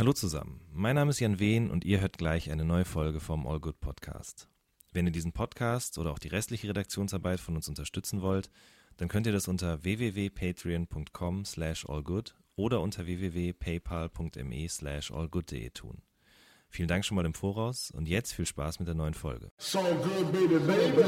Hallo zusammen, mein Name ist Jan Wehn und ihr hört gleich eine neue Folge vom All Good Podcast. Wenn ihr diesen Podcast oder auch die restliche Redaktionsarbeit von uns unterstützen wollt, dann könnt ihr das unter www.patreon.com slash allgood oder unter www.paypal.me slash allgood.de tun. Vielen Dank schon mal im Voraus und jetzt viel Spaß mit der neuen Folge. So good, baby, baby,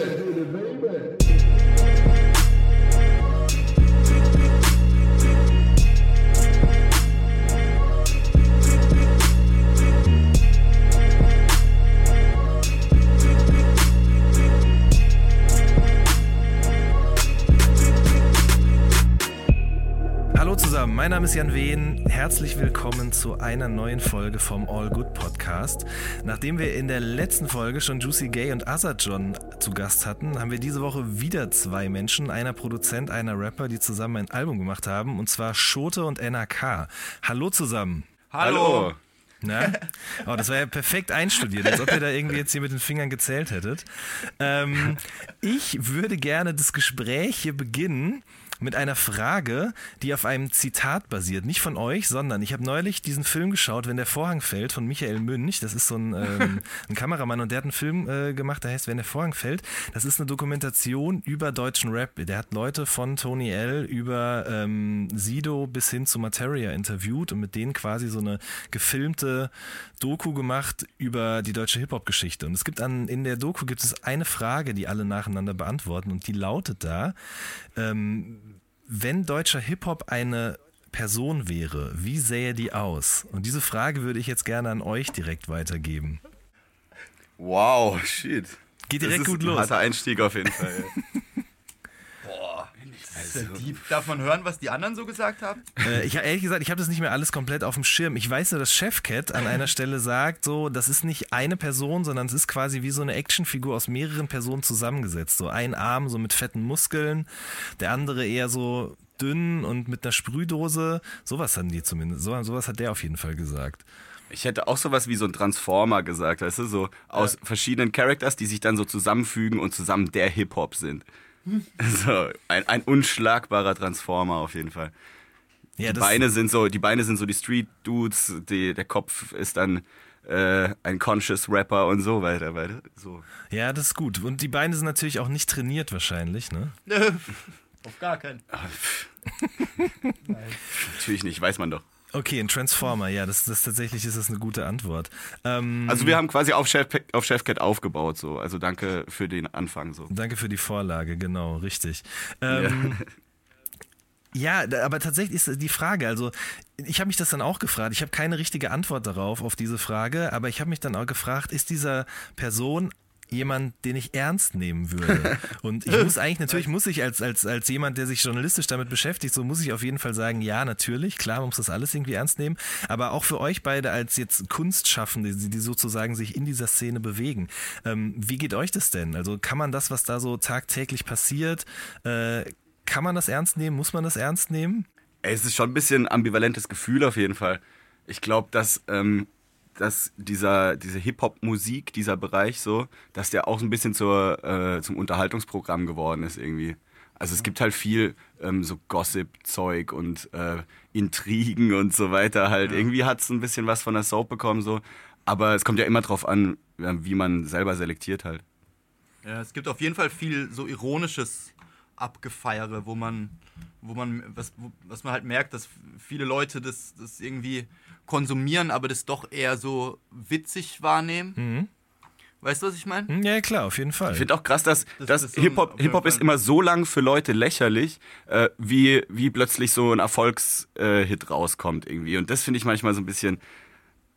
mein Name ist Jan Wehn. Herzlich willkommen zu einer neuen Folge vom All Good Podcast. Nachdem wir in der letzten Folge schon Juicy Gay und Azad John zu Gast hatten, haben wir diese Woche wieder zwei Menschen, einer Produzent, einer Rapper, die zusammen ein Album gemacht haben, und zwar Schote und NRK. Hallo zusammen. Hallo. Na? Oh, das war ja perfekt einstudiert, als ob ihr da irgendwie jetzt hier mit den Fingern gezählt hättet. Ähm, ich würde gerne das Gespräch hier beginnen mit einer Frage, die auf einem Zitat basiert. Nicht von euch, sondern ich habe neulich diesen Film geschaut, Wenn der Vorhang fällt, von Michael Münch. Das ist so ein, ähm, ein Kameramann und der hat einen Film äh, gemacht, der heißt Wenn der Vorhang fällt. Das ist eine Dokumentation über deutschen Rap. Der hat Leute von Tony L. über ähm, Sido bis hin zu Materia interviewt und mit denen quasi so eine gefilmte Doku gemacht über die deutsche Hip-Hop-Geschichte. Und es gibt an, in der Doku gibt es eine Frage, die alle nacheinander beantworten und die lautet da, ähm, wenn deutscher Hip-Hop eine Person wäre, wie sähe die aus? Und diese Frage würde ich jetzt gerne an euch direkt weitergeben. Wow, shit. Geht direkt das ist gut los. Ein harter Einstieg auf jeden Fall. Also. Darf man hören, was die anderen so gesagt haben? Äh, ich, ehrlich gesagt, ich habe das nicht mehr alles komplett auf dem Schirm. Ich weiß nur, dass Chefcat an einer Stelle sagt, so, das ist nicht eine Person, sondern es ist quasi wie so eine Actionfigur aus mehreren Personen zusammengesetzt. So ein Arm so mit fetten Muskeln, der andere eher so dünn und mit einer Sprühdose. Sowas hatten die zumindest. So, sowas hat der auf jeden Fall gesagt. Ich hätte auch sowas wie so ein Transformer gesagt, weißt du, so aus ja. verschiedenen Characters, die sich dann so zusammenfügen und zusammen der Hip-Hop sind. So, ein, ein unschlagbarer Transformer auf jeden Fall. Ja, die Beine sind so, die Beine sind so die Street Dudes, die, der Kopf ist dann äh, ein Conscious Rapper und so weiter, weiter. So. Ja, das ist gut. Und die Beine sind natürlich auch nicht trainiert wahrscheinlich, ne? Auf gar keinen. Natürlich nicht, weiß man doch. Okay, ein Transformer, ja, das, das tatsächlich ist das eine gute Antwort. Ähm, also wir haben quasi auf, Chef, auf Chefcat aufgebaut, so. Also danke für den Anfang, so. Danke für die Vorlage, genau, richtig. Ähm, ja. ja, aber tatsächlich ist die Frage, also ich habe mich das dann auch gefragt. Ich habe keine richtige Antwort darauf, auf diese Frage, aber ich habe mich dann auch gefragt, ist dieser Person jemand, den ich ernst nehmen würde. Und ich muss eigentlich, natürlich muss ich als, als, als jemand, der sich journalistisch damit beschäftigt, so muss ich auf jeden Fall sagen, ja, natürlich, klar, man muss das alles irgendwie ernst nehmen. Aber auch für euch beide als jetzt Kunstschaffende, die, die sozusagen sich in dieser Szene bewegen. Ähm, wie geht euch das denn? Also kann man das, was da so tagtäglich passiert, äh, kann man das ernst nehmen? Muss man das ernst nehmen? Es ist schon ein bisschen ein ambivalentes Gefühl auf jeden Fall. Ich glaube, dass ähm, dass dieser, diese Hip-Hop-Musik, dieser Bereich so, dass der auch ein bisschen zur, äh, zum Unterhaltungsprogramm geworden ist irgendwie. Also es gibt halt viel ähm, so Gossip-Zeug und äh, Intrigen und so weiter halt. Ja. Irgendwie hat es ein bisschen was von der Soap bekommen so. Aber es kommt ja immer drauf an, wie man selber selektiert halt. Ja, es gibt auf jeden Fall viel so ironisches Abgefeiere, wo man, wo man, was, was man halt merkt, dass viele Leute das, das irgendwie konsumieren, aber das doch eher so witzig wahrnehmen. Mhm. Weißt du, was ich meine? Ja, klar, auf jeden Fall. Ich finde auch krass, dass, das, dass das Hip-Hop Hip -Hop ist immer so lang für Leute lächerlich, äh, wie, wie plötzlich so ein Erfolgshit äh, rauskommt irgendwie. Und das finde ich manchmal so ein bisschen,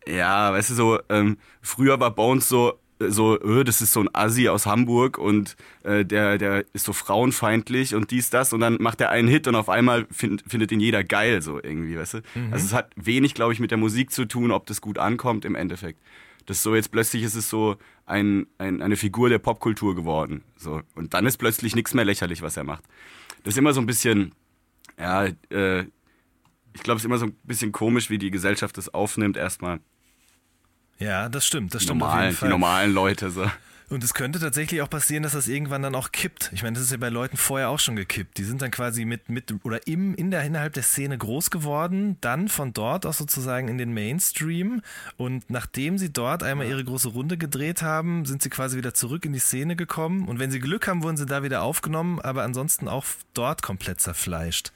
ja, weißt du, so, ähm, früher war Bones so, so, öh, das ist so ein Assi aus Hamburg und äh, der, der ist so frauenfeindlich und dies, das und dann macht er einen Hit und auf einmal find, findet ihn jeder geil, so irgendwie, weißt du? Mhm. Also es hat wenig, glaube ich, mit der Musik zu tun, ob das gut ankommt im Endeffekt. Das ist so jetzt plötzlich ist es so ein, ein, eine Figur der Popkultur geworden. So. Und dann ist plötzlich nichts mehr lächerlich, was er macht. Das ist immer so ein bisschen, ja, äh, ich glaube, es ist immer so ein bisschen komisch, wie die Gesellschaft das aufnimmt erstmal. Ja, das stimmt, das die stimmt. Normalen, Die normalen Leute so. Und es könnte tatsächlich auch passieren, dass das irgendwann dann auch kippt. Ich meine, das ist ja bei Leuten vorher auch schon gekippt. Die sind dann quasi mit, mit oder im, in der, innerhalb der Szene groß geworden, dann von dort auch sozusagen in den Mainstream. Und nachdem sie dort einmal ihre große Runde gedreht haben, sind sie quasi wieder zurück in die Szene gekommen. Und wenn sie Glück haben, wurden sie da wieder aufgenommen, aber ansonsten auch dort komplett zerfleischt.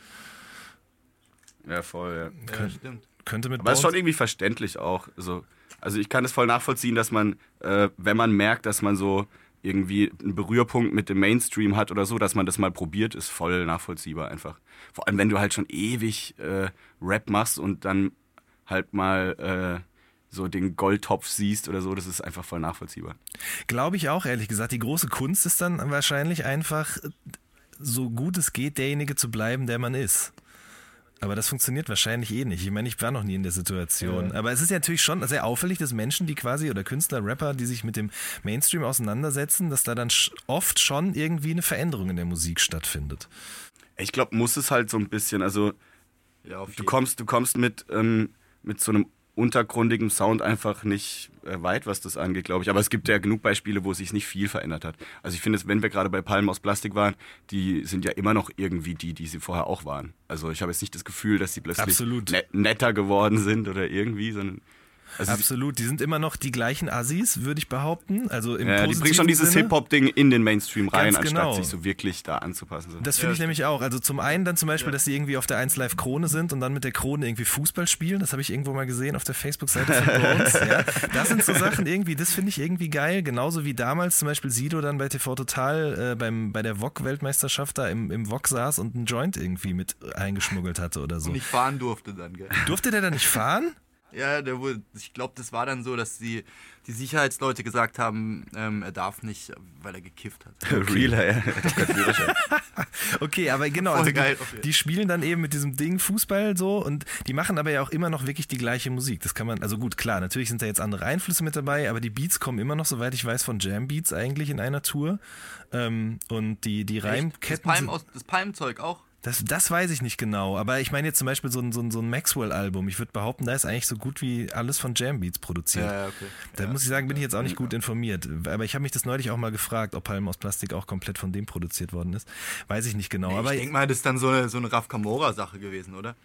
Ja, voll, ja. ja stimmt. Könnte mit aber es ist schon irgendwie verständlich auch. So. Also ich kann es voll nachvollziehen, dass man, äh, wenn man merkt, dass man so irgendwie einen Berührpunkt mit dem Mainstream hat oder so, dass man das mal probiert, ist voll nachvollziehbar einfach. Vor allem, wenn du halt schon ewig äh, Rap machst und dann halt mal äh, so den Goldtopf siehst oder so, das ist einfach voll nachvollziehbar. Glaube ich auch, ehrlich gesagt. Die große Kunst ist dann wahrscheinlich einfach, so gut es geht, derjenige zu bleiben, der man ist. Aber das funktioniert wahrscheinlich eh nicht. Ich meine, ich war noch nie in der Situation. Ja. Aber es ist ja natürlich schon sehr auffällig, dass Menschen, die quasi, oder Künstler, Rapper, die sich mit dem Mainstream auseinandersetzen, dass da dann oft schon irgendwie eine Veränderung in der Musik stattfindet. Ich glaube, muss es halt so ein bisschen, also ja, du kommst, du kommst mit, ähm, mit so einem untergrundigem Sound einfach nicht äh, weit, was das angeht, glaube ich. Aber es gibt ja genug Beispiele, wo sich nicht viel verändert hat. Also ich finde, wenn wir gerade bei Palmen aus Plastik waren, die sind ja immer noch irgendwie die, die sie vorher auch waren. Also ich habe jetzt nicht das Gefühl, dass sie plötzlich net netter geworden sind oder irgendwie, sondern also Absolut, die sind immer noch die gleichen Assis, würde ich behaupten. Also im ja, die bringen schon dieses Hip-Hop-Ding in den Mainstream rein, genau. anstatt sich so wirklich da anzupassen. Das finde ja, ich nämlich auch. Also zum einen dann zum Beispiel, ja. dass sie irgendwie auf der 1 Live Krone sind und dann mit der Krone irgendwie Fußball spielen. Das habe ich irgendwo mal gesehen auf der Facebook-Seite von Bones. ja. Das sind so Sachen irgendwie, das finde ich irgendwie geil. Genauso wie damals zum Beispiel Sido dann bei TV Total äh, beim, bei der VOG-Weltmeisterschaft da im, im VOG saß und einen Joint irgendwie mit eingeschmuggelt hatte oder so. Und nicht fahren durfte dann, gell? Durfte der dann nicht fahren? Ja, der wurde, ich glaube, das war dann so, dass die, die Sicherheitsleute gesagt haben, ähm, er darf nicht, weil er gekifft hat. Realer, ja. okay, aber genau, also geil, die, die, spielen dann eben mit diesem Ding Fußball so und die machen aber ja auch immer noch wirklich die gleiche Musik. Das kann man, also gut, klar, natürlich sind da jetzt andere Einflüsse mit dabei, aber die Beats kommen immer noch, soweit ich weiß, von Jam Beats eigentlich in einer Tour. Ähm, und die, die Reimketten. Das, Palm, das Palmzeug auch? Das, das weiß ich nicht genau, aber ich meine jetzt zum Beispiel so ein, so ein, so ein Maxwell-Album. Ich würde behaupten, da ist eigentlich so gut wie alles von Jambeats produziert. Ja, okay. Da ja. muss ich sagen, bin ich jetzt auch nicht gut informiert. Aber ich habe mich das neulich auch mal gefragt, ob Palm aus Plastik auch komplett von dem produziert worden ist. Weiß ich nicht genau. Nee, aber ich denke mal, das ist dann so eine, so eine Raf Kamora-Sache gewesen, oder?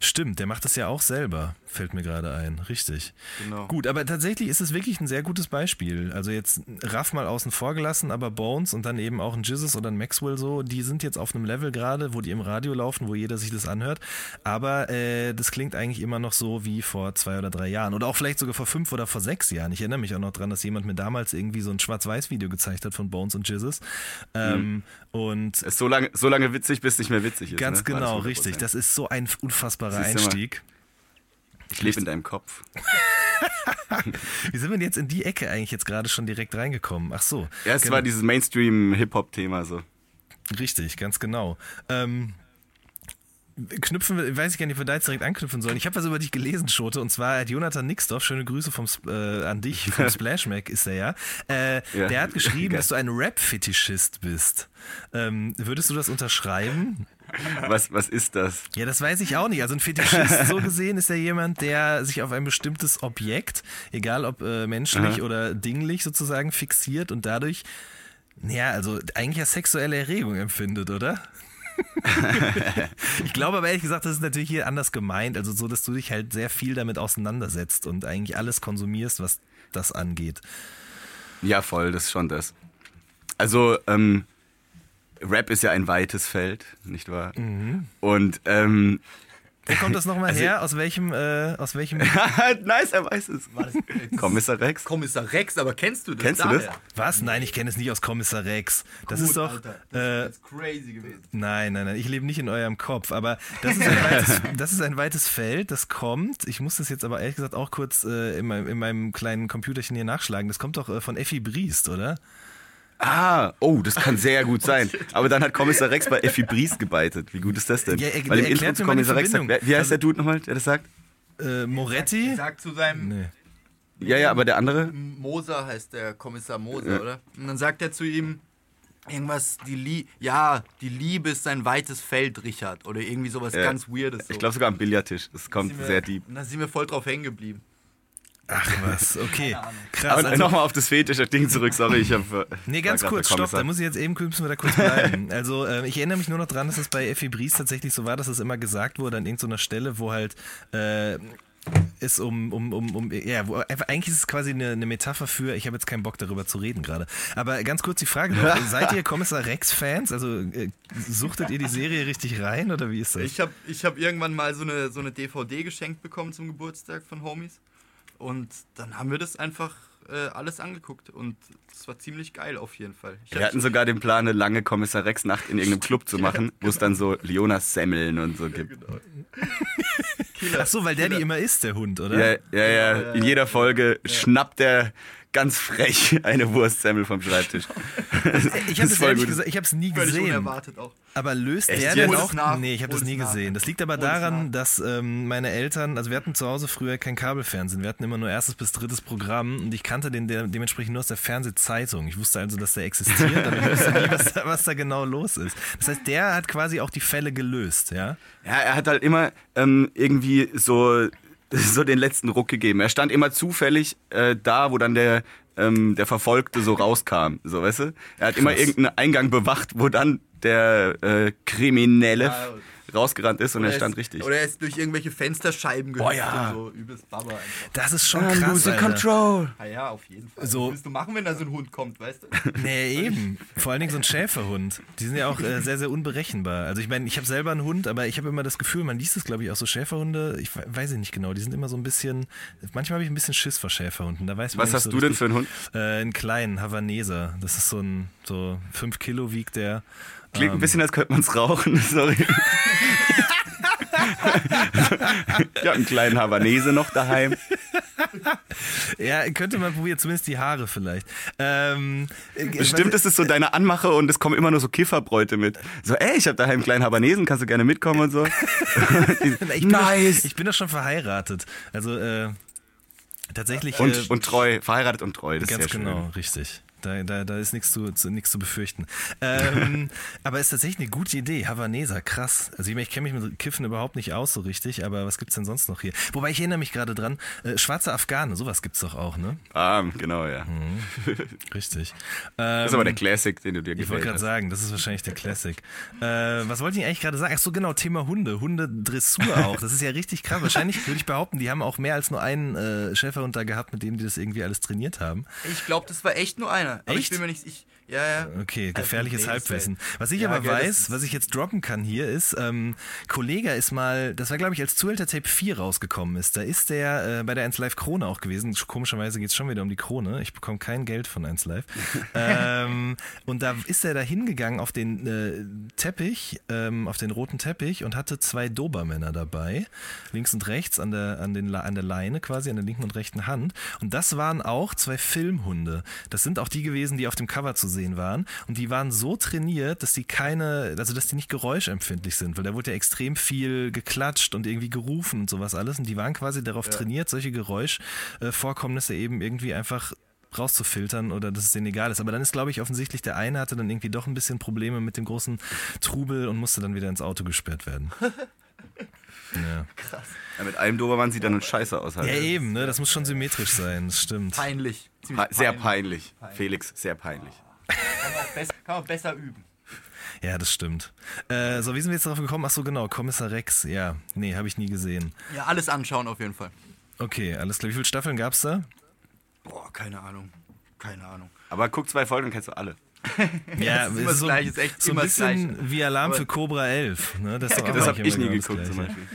Stimmt, der macht das ja auch selber, fällt mir gerade ein. Richtig. Genau. Gut, aber tatsächlich ist es wirklich ein sehr gutes Beispiel. Also jetzt Raff mal außen vor gelassen, aber Bones und dann eben auch ein Jizzes oder ein Maxwell so, die sind jetzt auf einem Level gerade, wo die im Radio laufen, wo jeder sich das anhört. Aber äh, das klingt eigentlich immer noch so wie vor zwei oder drei Jahren. Oder auch vielleicht sogar vor fünf oder vor sechs Jahren. Ich erinnere mich auch noch dran, dass jemand mir damals irgendwie so ein Schwarz-Weiß-Video gezeigt hat von Bones und Jizzes. Ähm, mhm. Und ist so lange, so lange witzig, bis es nicht mehr witzig ist. Ganz ne? genau, richtig. Das ist so ein unfassbarer Einstieg. Ich lebe in deinem Kopf. Wie sind wir denn jetzt in die Ecke eigentlich jetzt gerade schon direkt reingekommen? Ach so. Ja, es genau. war dieses Mainstream-Hip-Hop-Thema so. Richtig, ganz genau. Ähm, knüpfen, weiß ich gar nicht, ob wir da jetzt direkt anknüpfen sollen. Ich habe was über dich gelesen, Schote, und zwar hat Jonathan Nixdorf, schöne Grüße vom, äh, an dich, vom Splash Mac ist er ja, äh, ja. der hat geschrieben, dass du ein Rap-Fetischist bist. Ähm, würdest du das unterschreiben? Was, was ist das? Ja, das weiß ich auch nicht. Also ein Fetischist, so gesehen, ist ja jemand, der sich auf ein bestimmtes Objekt, egal ob äh, menschlich Aha. oder dinglich sozusagen, fixiert und dadurch, ja, also eigentlich ja sexuelle Erregung empfindet, oder? ich glaube aber ehrlich gesagt, das ist natürlich hier anders gemeint. Also so, dass du dich halt sehr viel damit auseinandersetzt und eigentlich alles konsumierst, was das angeht. Ja, voll, das ist schon das. Also, ähm, Rap ist ja ein weites Feld, nicht wahr? Mhm. Und ähm, wo kommt das nochmal also, her? Aus welchem, äh, aus welchem? nice, er weiß es. War das, Kommissar Rex. Kommissar Rex, aber kennst du das? Kennst daher? du das? Was? Nein, ich kenne es nicht aus Kommissar Rex. Das Gut, ist doch. Alter, das äh, ist crazy gewesen. Nein, nein, nein. Ich lebe nicht in eurem Kopf. Aber das ist, ein weites, das ist ein weites Feld. Das kommt. Ich muss das jetzt aber ehrlich gesagt auch kurz äh, in, meinem, in meinem kleinen Computerchen hier nachschlagen. Das kommt doch äh, von Effi Briest, oder? Ah, oh, das kann sehr gut sein. Aber dann hat Kommissar Rex bei Effi Briest gebeitet. Wie gut ist das denn? Ja, er, Weil im Intro zu Kommissar Rex sagt, wie heißt also, der Dude nochmal, der das sagt? Äh, Moretti? Er sagt zu seinem... Nee. Ja, ja, aber der andere? Moser heißt der Kommissar Moser, ja. oder? Und dann sagt er zu ihm irgendwas, die Lie ja, die Liebe ist ein weites Feld, Richard. Oder irgendwie sowas ja. ganz Weirdes. So. Ich glaube sogar am Billardtisch. Das kommt wir, sehr deep. Und da sind wir voll drauf hängen geblieben. Ach was, okay. Krass. Aber Also, nochmal auf das fetische Ding zurück, sorry, ich habe. nee, ganz kurz, stopp, da muss ich jetzt eben müssen wir da kurz bleiben. Also, äh, ich erinnere mich nur noch dran, dass es bei Effi Bries tatsächlich so war, dass es immer gesagt wurde an irgendeiner Stelle, wo halt äh, es um, um, um, um, ja, wo, eigentlich ist es quasi eine, eine Metapher für, ich habe jetzt keinen Bock darüber zu reden gerade. Aber ganz kurz die Frage noch, seid ihr Kommissar Rex-Fans? Also äh, suchtet ihr die Serie richtig rein oder wie ist das? Ich habe ich hab irgendwann mal so eine, so eine DVD geschenkt bekommen zum Geburtstag von Homies. Und dann haben wir das einfach äh, alles angeguckt. Und das war ziemlich geil auf jeden Fall. Ich Wir hatten sogar den Plan, eine lange Kommissar Rex-Nacht in irgendeinem Club zu machen, wo es dann so Leonas Semmeln und so gibt. genau. Ach so, weil der die immer isst, der Hund, oder? Ja, ja, ja. In jeder Folge schnappt er ganz frech eine Wurstsemmel vom Schreibtisch. Ich habe es ehrlich gesagt, ich habe es nie Völlig gesehen. unerwartet auch. Aber löst Echt der jetzt? denn auch? nach. Nee, ich habe das es nie nach. gesehen. Das liegt aber Hol daran, nach. dass ähm, meine Eltern, also wir hatten zu Hause früher kein Kabelfernsehen. Wir hatten immer nur erstes bis drittes Programm und ich kannte den de dementsprechend nur aus der Fernsehzeitung. Ich wusste also, dass der existiert, aber ich wusste nie, was da, was da genau los ist. Das heißt, der hat quasi auch die Fälle gelöst, ja? Ja, er hat halt immer ähm, irgendwie so, so den letzten Ruck gegeben. Er stand immer zufällig äh, da, wo dann der, ähm, der Verfolgte so rauskam. So, weißt du? Er hat immer Krass. irgendeinen Eingang bewacht, wo dann der äh, Kriminelle rausgerannt ist und er Oder stand ist- richtig. Oder er ist durch irgendwelche Fensterscheiben gehüpft ja. und so übelst Baba einfach. Das ist schon Ah, krass, losing Alter. control. Ah ja, auf jeden Fall. So- Was willst du machen, wenn da so ein Hund kommt, weißt du? Nee, eben. Vor allen Dingen so ein Schäferhund. Die sind ja auch äh, sehr, sehr unberechenbar. Also ich meine, ich habe selber einen Hund, aber ich habe immer das Gefühl, man liest es, glaube ich, auch so Schäferhunde, ich we- weiß ich nicht genau, die sind immer so ein bisschen, manchmal habe ich ein bisschen Schiss vor Schäferhunden. Da weiß man Was hast so du denn für einen Hund? Äh, einen kleinen Havaneser. Das ist so ein, so fünf Kilo wiegt der. Klingt ein Ähm, bisschen, als könnte man es rauchen. Sorry. ich habe einen kleinen Havanese noch daheim. Ja, könnte man probieren, zumindest die Haare vielleicht. Ähm, äh, Bestimmt ist es so deine Anmache und es kommen immer nur so Kifferbräute mit. So, ey, ich habe daheim einen kleinen Havanesen, kannst du gerne mitkommen und so. Ich bin Doch, ich bin doch schon verheiratet. Also äh, tatsächlich. und, äh, und treu, verheiratet und treu. Das Ganz ist sehr genau, schön. richtig. Da, da, da ist nichts zu, zu, nichts zu befürchten. Ähm, aber ist tatsächlich eine gute Idee. Havaneser, krass. Also ich, meine, ich kenne mich mit Kiffen überhaupt nicht aus so richtig, aber was gibt's denn sonst noch hier? Wobei ich erinnere mich gerade dran, äh, schwarze Afghane, sowas gibt's doch auch, ne? Ah, genau, ja. Richtig. Das ist Ähm, aber der Classic, den du dir ich wollte gerade hast. sagen, das ist wahrscheinlich der Classic. Äh, was wollte ich eigentlich gerade sagen? Ach so, genau, Thema Hunde. Hundedressur auch. Das ist ja richtig krass. Wahrscheinlich würde ich behaupten, die haben auch mehr als nur einen äh, Schäferhund da gehabt, mit dem die das irgendwie alles trainiert haben. Ich glaube, das war echt nur einer. Ich Echt? bin mir nicht. Ich, ja, ja. Okay, gefährliches nee, das Halbwissen. Was ich Ja, aber gell, weiß, was ich jetzt droppen kann hier, ist, ähm, Kollega ist mal, das war glaube ich, als Zuhälter Tape 4 rausgekommen ist, da ist der äh, bei der 1 Live Krone auch gewesen. Komischerweise geht es schon wieder um die Krone. Ich bekomme kein Geld von 1 Live. ähm, und da ist er da hingegangen auf den äh, Teppich, ähm, auf den roten Teppich und hatte zwei Dobermänner dabei, links und rechts an der, an, den, an der Leine quasi, an der linken und rechten Hand. Und das waren auch zwei Filmhunde. Das sind auch die gewesen, die auf dem Cover zu sehen waren. Und die waren so trainiert, dass die keine, also dass die nicht geräuschempfindlich sind, weil da wurde ja extrem viel geklatscht und irgendwie gerufen und sowas alles. Und die waren quasi darauf trainiert, solche Geräuschvorkommnisse eben irgendwie einfach rauszufiltern oder dass es denen egal ist. Aber dann ist, glaube ich, offensichtlich der eine hatte dann irgendwie doch ein bisschen Probleme mit dem großen Trubel und musste dann wieder ins Auto gesperrt werden. Ja. Ja, mit einem Dobermann sieht er nun scheiße aus. Halt. ja, eben, ne? Das muss schon symmetrisch sein, das stimmt. Peinlich. Ziemlich Pa- Sehr peinlich. Peinlich. Felix, sehr peinlich. Kann man auch, bess- kann man besser üben. Ja, das stimmt. Äh, so, wie sind wir jetzt darauf gekommen? Ach so, genau, Kommissar Rex. Ja, nee, habe ich nie gesehen. Ja, alles anschauen auf jeden Fall. Okay, alles klar. Wie viele Staffeln gab's da? Boah, keine Ahnung. Keine Ahnung. Aber guck zwei Folgen, kennst du alle. Ja, ist immer das so, Gleiche, ist echt so ein das bisschen wie Alarm für Cobra 11. Ne? Das, doch auch Das habe ich nie genau das geguckt zum. Beispiel.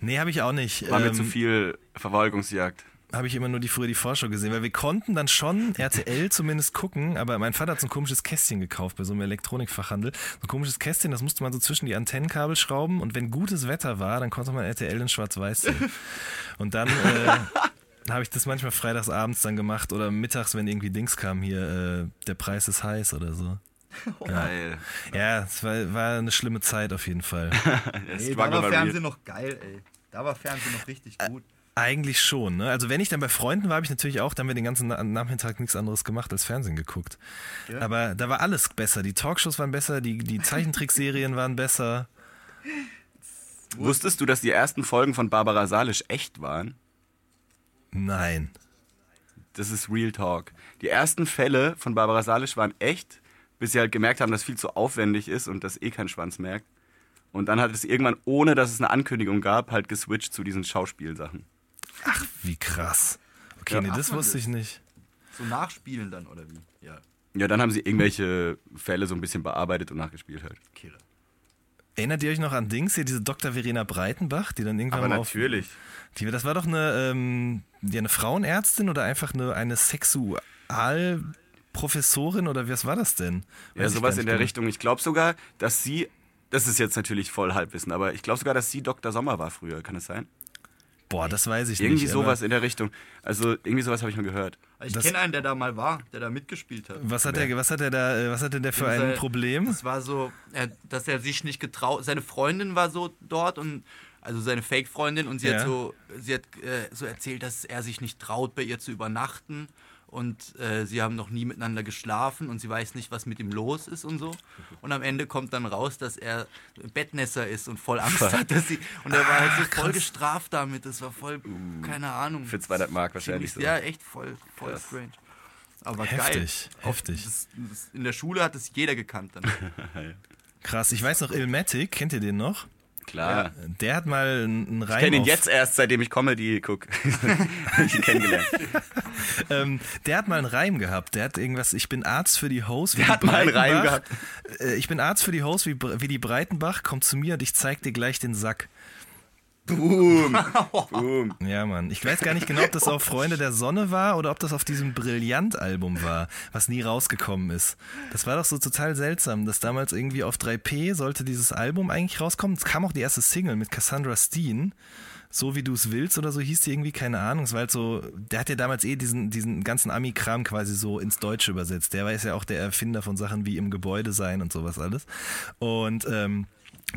Nee, habe ich auch nicht. War mir Ähm, zu viel Verfolgungsjagd. Habe ich immer nur die früher die Vorschau gesehen, weil wir konnten dann schon RTL zumindest gucken, aber mein Vater hat so ein komisches Kästchen gekauft bei so einem Elektronikfachhandel. So ein komisches Kästchen, das musste man so zwischen die Antennenkabel schrauben und wenn gutes Wetter war, dann konnte man RTL in Schwarz-Weiß sehen. Und dann äh, habe ich das manchmal freitags abends dann gemacht oder mittags, wenn irgendwie Dings kam hier, äh, der Preis ist heiß oder so. Geil. Ja, es war, war eine schlimme Zeit auf jeden Fall. Ey, da war. Fernsehen noch geil, ey. Da war Fernsehen noch richtig gut. Eigentlich schon, ne? Also wenn ich dann bei Freunden war, habe ich natürlich auch, dann haben wir den ganzen Na- Nachmittag nichts anderes gemacht als Fernsehen geguckt. Ja. Aber da war alles besser. Die Talkshows waren besser, die, die Zeichentrickserien waren besser. Wusstest du, dass die ersten Folgen von Barbara Salisch echt waren? Nein. das ist Real Talk. Die ersten Fälle von Barbara Salisch waren echt, bis sie halt gemerkt haben, dass viel zu aufwendig ist und dass eh kein Schwanz merkt. Und dann hat es irgendwann, ohne dass es eine Ankündigung gab, halt geswitcht zu diesen Schauspielsachen. Ach, wie krass. Okay, ja, nee, das wusste ich nicht. So nachspielen dann, oder wie? Ja. Ja, dann haben sie irgendwelche Fälle so ein bisschen bearbeitet und nachgespielt halt. Killer. Erinnert ihr euch noch an Dings hier, diese Dr. Verena Breitenbach, die dann irgendwann Aber mal natürlich. Auf, die, das war doch eine, ähm, ja, eine Frauenärztin oder einfach eine, eine Sexualprofessorin oder was war das denn? Weiß ja, sowas in der genau. Richtung. Ich glaube sogar, dass sie, das ist jetzt natürlich voll Halbwissen, aber ich glaube sogar, dass sie Dr. Sommer war früher. Kann es sein? Boah, das weiß ich irgendwie nicht. Irgendwie sowas in der Richtung. Also irgendwie sowas habe ich mal gehört. Ich kenne einen, der da mal war, der da mitgespielt hat. Was hat, der, was hat er da, äh, was hatte der für ein Problem? Das war so, dass er sich nicht getraut, seine Freundin war so dort und also seine Fake-Freundin und sie ja. hat so, sie hat äh, so erzählt, dass er sich nicht traut, bei ihr zu übernachten und äh, sie haben noch nie miteinander geschlafen und sie weiß nicht, was mit ihm los ist und so. Und am Ende kommt dann raus, dass er Bettnässer ist und voll Angst hat, dass sie. Und er war halt so voll gestraft damit. Das war voll, uh, keine Ahnung. Für 200 Mark wahrscheinlich so. Ja, echt voll, voll strange. Aber heftig, geil. Heftig. Das, das, in der Schule hat es jeder gekannt dann. Krass, ich weiß noch, Ilmatic, kennt ihr den noch? Klar. Der hat mal einen Reim. Ich kenne ihn jetzt erst, seitdem ich Comedy gucke. ich ihn kennengelernt. ähm, der hat mal einen Reim gehabt. Der hat irgendwas, ich bin Arzt für die Hose. Der hat mal einen Reim gehabt. Äh, ich bin Arzt für die Hose wie, wie die Breitenbach. Komm zu mir und ich zeig dir gleich den Sack. Boom. Boom. Ja, Mann. Ich weiß gar nicht genau, ob das auf Freunde der Sonne war oder ob das auf diesem Brillant-Album war, was nie rausgekommen ist. Das war doch so total seltsam, dass damals irgendwie auf 3P sollte dieses Album eigentlich rauskommen. Es kam auch die erste Single mit Cassandra Steen. So wie du es willst oder so hieß die irgendwie, keine Ahnung. Es war halt so, der hat ja damals eh diesen, diesen ganzen Ami-Kram quasi so ins Deutsche übersetzt. Der war ja auch der Erfinder von Sachen wie im Gebäude sein und sowas alles. Und ähm,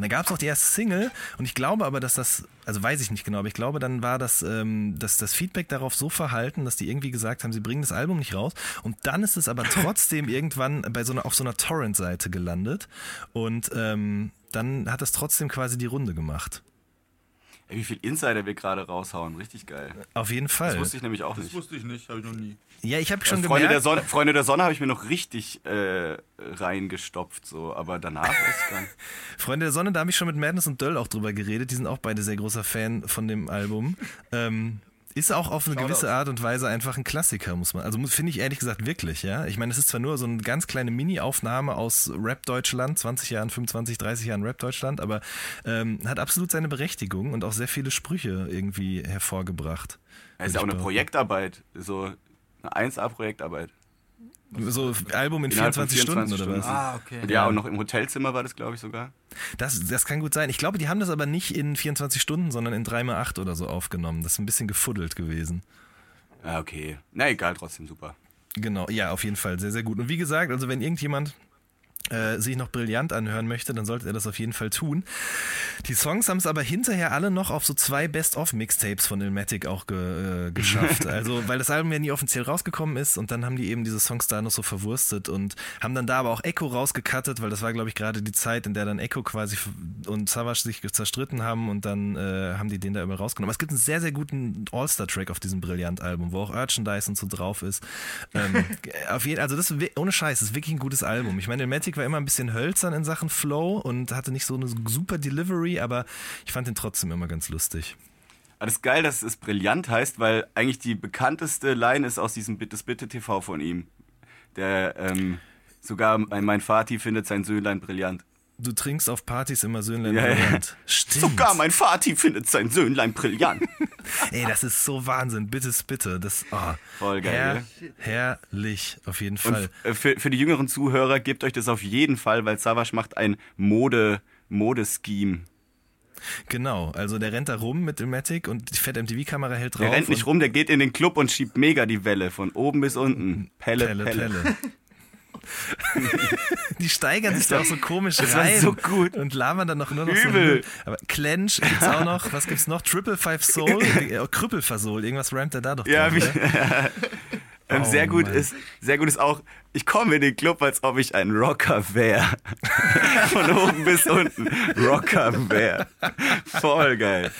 da gab es auch die erste Single und ich glaube aber, dass das, also weiß ich nicht genau, aber ich glaube, dann war das, ähm, dass das Feedback darauf so verhalten, dass die irgendwie gesagt haben, sie bringen das Album nicht raus und dann ist es aber trotzdem irgendwann bei so einer, auf so einer Torrent-Seite gelandet und ähm, dann hat es trotzdem quasi die Runde gemacht. Ey, wie viel Insider wir gerade raushauen, richtig geil. Auf jeden Fall. Das wusste ich nämlich auch das nicht. Das wusste ich nicht, habe ich noch nie. Ja, ich habe schon ja, Freunde gemerkt. Der Sonne, Freunde der Sonne habe ich mir noch richtig äh, reingestopft, so, aber danach weiß ich gar nicht. Freunde der Sonne, da habe ich schon mit Madness und Döll auch drüber geredet. Die sind auch beide sehr großer Fan von dem Album. Ähm, ist auch auf eine Shoutout. gewisse Art und Weise einfach ein Klassiker, muss man. Also finde ich ehrlich gesagt wirklich, ja. Ich meine, es ist zwar nur so eine ganz kleine Mini-Aufnahme aus Rap Deutschland, 20 Jahren, 25, 30 Jahren Rap Deutschland, aber ähm, hat absolut seine Berechtigung und auch sehr viele Sprüche irgendwie hervorgebracht. Es ist ja auch eine Projektarbeit, so eine 1A-Projektarbeit. So Album in 24, 24 Stunden, Stunden, oder was? Ah, okay. Ja, und noch im Hotelzimmer war das, glaube ich, sogar. Das, das kann gut sein. Ich glaube, die haben das aber nicht in 24 Stunden, sondern in 3x8 oder so aufgenommen. Das ist ein bisschen gefuddelt gewesen. Ja, okay. Na egal, trotzdem super. Genau, ja, auf jeden Fall sehr, sehr gut. Und wie gesagt, also wenn irgendjemand äh, sich noch brillant anhören möchte, dann sollte er das auf jeden Fall tun. Die Songs haben es aber hinterher alle noch auf so zwei Best-of-Mixtapes von Ilmatic auch ge, äh, geschafft. also, weil das Album ja nie offiziell rausgekommen ist und dann haben die eben diese Songs da noch so verwurstet und haben dann da aber auch Echo rausgekattet, weil das war, glaube ich, gerade die Zeit, in der dann Echo quasi und Savage sich zerstritten haben und dann äh, haben die den da immer rausgenommen. Aber es gibt einen sehr, sehr guten All-Star-Track auf diesem Brillant-Album, wo auch Merchandise und so drauf ist. Ähm, auf jeden, also das ist ohne Scheiß, das ist wirklich ein gutes Album. Ich meine, Ilmatic war immer ein bisschen hölzern in Sachen Flow und hatte nicht so eine super Delivery, aber ich fand ihn trotzdem immer ganz lustig. Das ist geil, dass es brillant heißt, weil eigentlich die bekannteste Line ist aus diesem Bitte Bitte TV von ihm. Der ähm, sogar mein Vati findet sein Söhnlein brillant. Du trinkst auf Partys immer Söhnlein ja, brillant. Ja. Stimmt. Sogar mein Vati findet sein Söhnlein brillant. Ey, das ist so Wahnsinn. Bitte, bitte. Das, oh, Voll geil. Herr, herrlich, auf jeden Fall. Und äh, für, für die jüngeren Zuhörer, gebt euch das auf jeden Fall, weil Savage macht ein Mode, Modescheme. Genau, also der rennt da rum mit dem Matic und die Fett MTV-Kamera hält drauf. Der rennt nicht rum, der geht in den Club und schiebt mega die Welle von oben bis unten. Pelle, Pelle. Pelle. Pelle. die steigern sich da auch so komisch das rein. so gut. Und labern dann noch nur noch Übel. so. Aber Clench gibt's auch noch. Was gibt's noch? Triple Five Soul? Krüppelversol. Irgendwas rammt er da doch Ja, drauf, wie, Ähm, Oh, sehr gut Mann. ist, sehr gut ist auch, ich komme in den Club, als ob ich ein Rocker wäre. Von oben bis unten. Rocker wäre. Voll geil.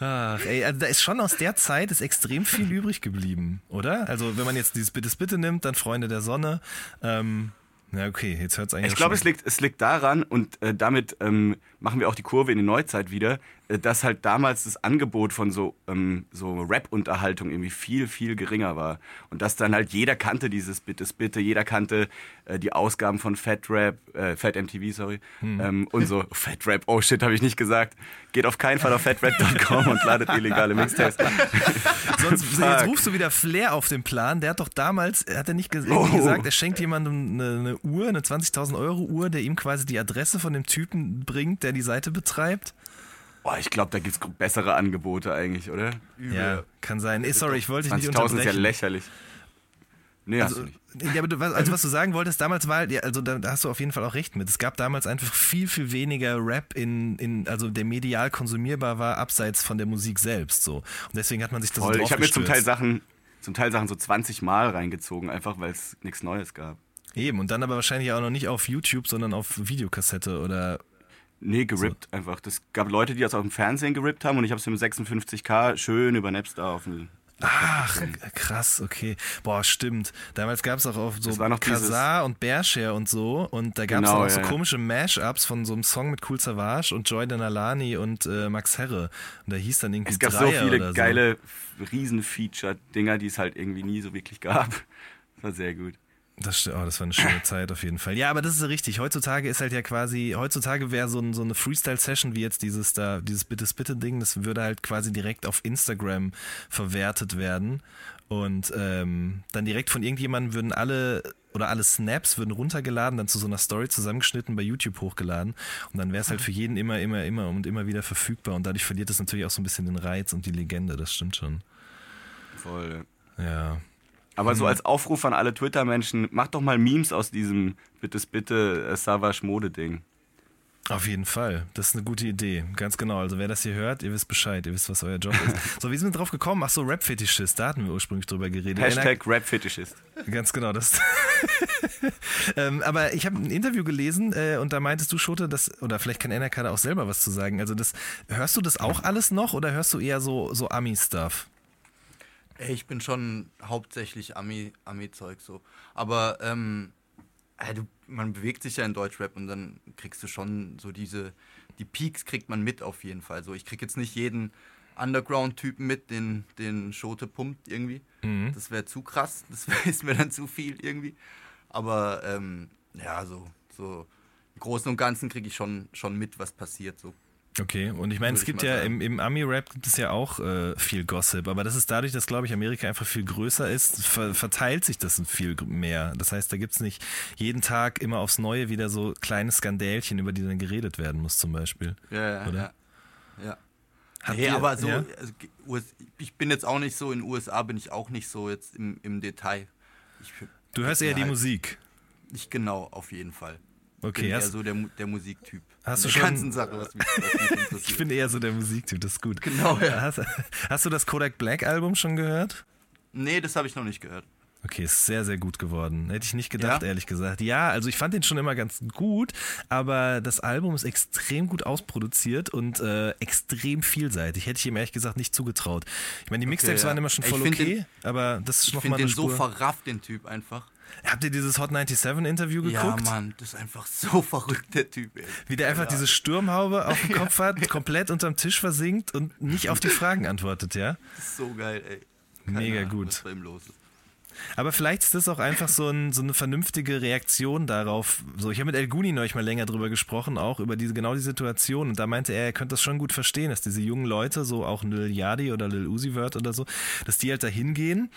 Ach, ey, also da ist schon aus der Zeit ist extrem viel übrig geblieben, oder? Also wenn man jetzt dieses Bittes Bitte nimmt, dann Freunde der Sonne. Ähm, na okay, jetzt hört es eigentlich Ich glaube, es liegt, es liegt daran, und äh, damit ähm, machen wir auch die Kurve in die Neuzeit wieder, dass halt damals das Angebot von so, ähm, so Rap-Unterhaltung irgendwie viel, viel geringer war. Und dass dann halt jeder kannte dieses Bittes Bitte, jeder kannte äh, die Ausgaben von Fat Rap, äh, Fat MTV, sorry, Hm. ähm, und so, Fat Rap, oh shit, habe ich nicht gesagt. Geht auf keinen Fall auf fatrap.com und ladet illegale Mixtapes. Sonst jetzt rufst du wieder Flair auf den Plan. Der hat doch damals, hat er nicht ges Oh. gesagt, er schenkt jemandem eine, eine Uhr, eine 20.000 Euro Uhr, der ihm quasi die Adresse von dem Typen bringt, der die Seite betreibt. Boah, ich glaube, da gibt's bessere Angebote eigentlich, oder? Ja, kann sein. Eh, sorry, ich wollte dich nicht 20.000 ist ja unterbrechen. lächerlich. Nee, hast Also, du nicht. ja, aber du, was- also was du sagen wolltest, damals war, ja, also da, da hast du auf jeden Fall auch recht mit. Es gab damals einfach viel, viel weniger Rap in, in also der medial konsumierbar war, abseits von der Musik selbst so. Und deswegen hat man sich das Voll. so Ich habe mir zum Teil. Sachen, zum Teil Sachen so 20 Mal reingezogen, einfach weil es nichts Neues gab. Eben, und dann aber wahrscheinlich auch noch nicht auf YouTube, sondern auf Videokassette oder. Nee, gerippt einfach. Das gab Leute, die das auf dem Fernsehen gerippt haben und ich habe es mit 56k schön über Napster auf dem Ach, krass, okay. Boah, stimmt. Damals gab es auch auf so Kazaa und Bearshare und so. Und da gab es Genau, auch so ja. komische Mashups von so einem Song mit Cool Savage und Joy Denalani und äh, Max Herre. Und da hieß dann irgendwie Es gab so Dreier viele oder geile Riesen-Feature-Dinger, die es halt irgendwie nie so wirklich gab. Das war sehr gut. Das, oh, das war eine schöne Zeit auf jeden Fall. Ja, aber das ist ja richtig. Heutzutage ist halt ja quasi, heutzutage wäre so, ein, so eine Freestyle-Session wie jetzt dieses da, dieses Bittes-Bitte-Ding, das würde halt quasi direkt auf Instagram verwertet werden. Und ähm, dann direkt von irgendjemandem würden alle oder alle Snaps würden runtergeladen, dann zu so einer Story zusammengeschnitten, bei YouTube hochgeladen. Und dann wäre es halt für jeden immer, immer, immer und immer wieder verfügbar. Und dadurch verliert es natürlich auch so ein bisschen den Reiz und die Legende, das stimmt schon. Voll. Ja. Aber Mhm. so als Aufruf an alle Twitter-Menschen, macht doch mal Memes aus diesem Bittes Bitte äh, Savage Mode-Ding. Auf jeden Fall. Das ist eine gute Idee. Ganz genau. Also wer das hier hört, ihr wisst Bescheid. Ihr wisst, was euer Job ist. So, wie sind wir drauf gekommen? Ach so, Rap-Fetischist. Da hatten wir ursprünglich drüber geredet. Hashtag Rap-Fetischist. Ganz genau. Das ähm, aber ich habe ein Interview gelesen äh, und da meintest du, Schote, dass, oder vielleicht kann da auch selber was zu sagen. Also das, hörst du das auch alles noch oder hörst du eher so, so Ami-Stuff? Ich bin schon hauptsächlich Ami- Ami-Zeug so. Aber ähm, du, man bewegt sich ja in Deutschrap und dann kriegst du schon so diese, die Peaks kriegt man mit auf jeden Fall. So, ich krieg jetzt nicht jeden Underground-Typen mit, den, den Schote pumpt irgendwie. Mhm. Das wäre zu krass, das ist mir dann zu viel irgendwie. Aber ähm, ja, so, so im Großen und Ganzen kriege ich schon, schon mit, was passiert. So. Okay, und ich meine, es ich gibt ja sagen. im, im Ami-Rap gibt es ja auch äh, viel Gossip, aber das ist dadurch, dass, glaube ich, Amerika einfach viel größer ist, ver verteilt sich das viel mehr. Das heißt, da gibt es nicht jeden Tag immer aufs Neue wieder so kleine Skandälchen, über die dann geredet werden muss, zum Beispiel. Ja, ja, Oder? ja. ja. Nee, ihr- aber so, ja? also, ich bin jetzt auch nicht so, in den USA bin ich auch nicht so jetzt im, im Detail. Ich, Du hörst eher die halt Musik. Nicht genau, auf jeden Fall. Okay, bin eher so der, der Musiktyp. Hast du schon- ganzen Sache, was mich, was mich interessiert. ich bin eher so der Musiktyp, das ist gut. Genau, ja. Hast, hast du das Kodak Black Album schon gehört? nee, das habe ich noch nicht gehört. Okay, ist sehr, sehr gut geworden. Hätte ich nicht gedacht, Ja? ehrlich gesagt. Ja, also ich fand den schon immer ganz gut, aber das Album ist extrem gut ausproduziert und äh, extrem vielseitig. Hätte ich ihm ehrlich gesagt nicht zugetraut. Ich meine, die Mixtapes ja. waren immer schon Ich voll okay, den- aber das ist Ich nochmal finde eine den so Spur. verrafft, den Typ einfach. Habt ihr dieses Hot 97 Interview Ja, geguckt? Mann, das ist einfach so verrückt, der Typ, ey. Wie der einfach Ja. diese Sturmhaube auf dem Kopf hat, komplett unterm Tisch versinkt und nicht auf die Fragen antwortet, ja? Das ist so geil, ey. Keine Mega Ahnung, gut. Was bei ihm los ist. Aber vielleicht ist das auch einfach so, ein, so eine vernünftige Reaktion darauf. So, ich habe mit El Guni neulich mal länger drüber gesprochen, auch über diese genau die Situation. Und da meinte er, er könnte das schon gut verstehen, dass diese jungen Leute, so auch Lil Yadi oder Lil Uzi Vert oder so, dass die halt da hingehen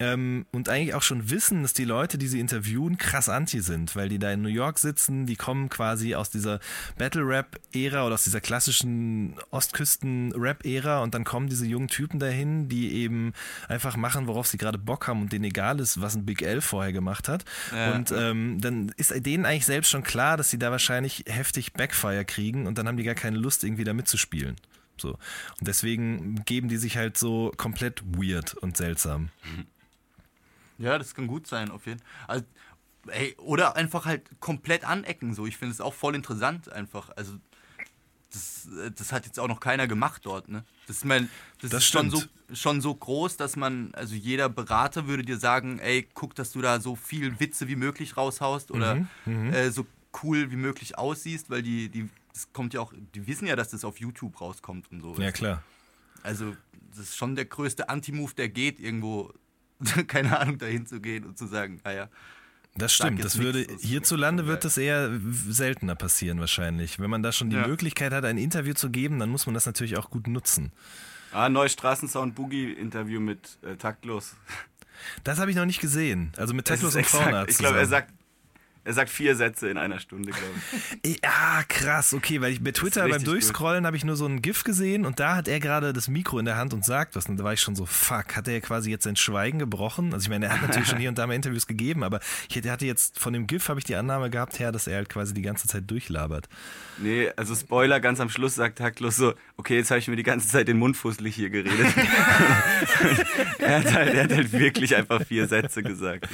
ähm, und eigentlich auch schon wissen, dass die Leute, die sie interviewen, krass anti sind, weil die da in New York sitzen, die kommen quasi aus dieser Battle-Rap-Ära oder aus dieser klassischen Ostküsten-Rap-Ära und dann kommen diese jungen Typen dahin, die eben einfach machen, worauf sie gerade Bock haben und denen egal ist, was ein Big L vorher gemacht hat. Ja. Und ähm, dann ist denen eigentlich selbst schon klar, dass sie da wahrscheinlich heftig Backfire kriegen und dann haben die gar keine Lust, irgendwie da mitzuspielen. So. Und deswegen geben die sich halt so komplett weird und seltsam. Ja, das kann gut sein, auf jeden Fall. Also, ey, oder einfach halt komplett anecken, so. Ich finde es auch voll interessant, einfach. Also, das, das hat jetzt auch noch keiner gemacht dort, ne? Das, ist, mein, das, Das ist schon so, schon so groß, dass man, also jeder Berater würde dir sagen, ey, guck, dass du da so viel Witze wie möglich raushaust oder Mhm, äh, so cool wie möglich aussiehst, weil die, die, das kommt ja auch, die wissen ja, dass das auf YouTube rauskommt und so. Ja, klar. Also, das ist schon der größte Anti-Move, der geht, irgendwo, keine Ahnung, dahin zu gehen und zu sagen, naja, Das stimmt. Das würde hierzulande wird das eher seltener passieren wahrscheinlich. Wenn man da schon die Ja. Möglichkeit hat, ein Interview zu geben, dann muss man das natürlich auch gut nutzen. Ah, neues Straßensound Boogie Interview mit äh, Taktlos. Das habe ich noch nicht gesehen. Also mit ist und Fauna. exakt, ich glaube, er sagt, er sagt vier Sätze in einer Stunde, glaube ich. Ja, krass, okay, weil ich bei Twitter beim Durchscrollen habe ich nur so ein GIF gesehen und da hat er gerade das Mikro in der Hand und sagt was. Und da war ich schon so, fuck, hat er quasi jetzt sein Schweigen gebrochen? Also ich meine, er hat natürlich schon hier und da mal Interviews gegeben, aber ich hatte jetzt von dem GIF habe ich die Annahme gehabt, her, dass er halt quasi die ganze Zeit durchlabert. Nee, also Spoiler, ganz am Schluss sagt Taktlos so, okay, jetzt habe ich mir die ganze Zeit den Mund fusselig hier geredet. er, hat halt, er hat halt wirklich einfach vier Sätze gesagt.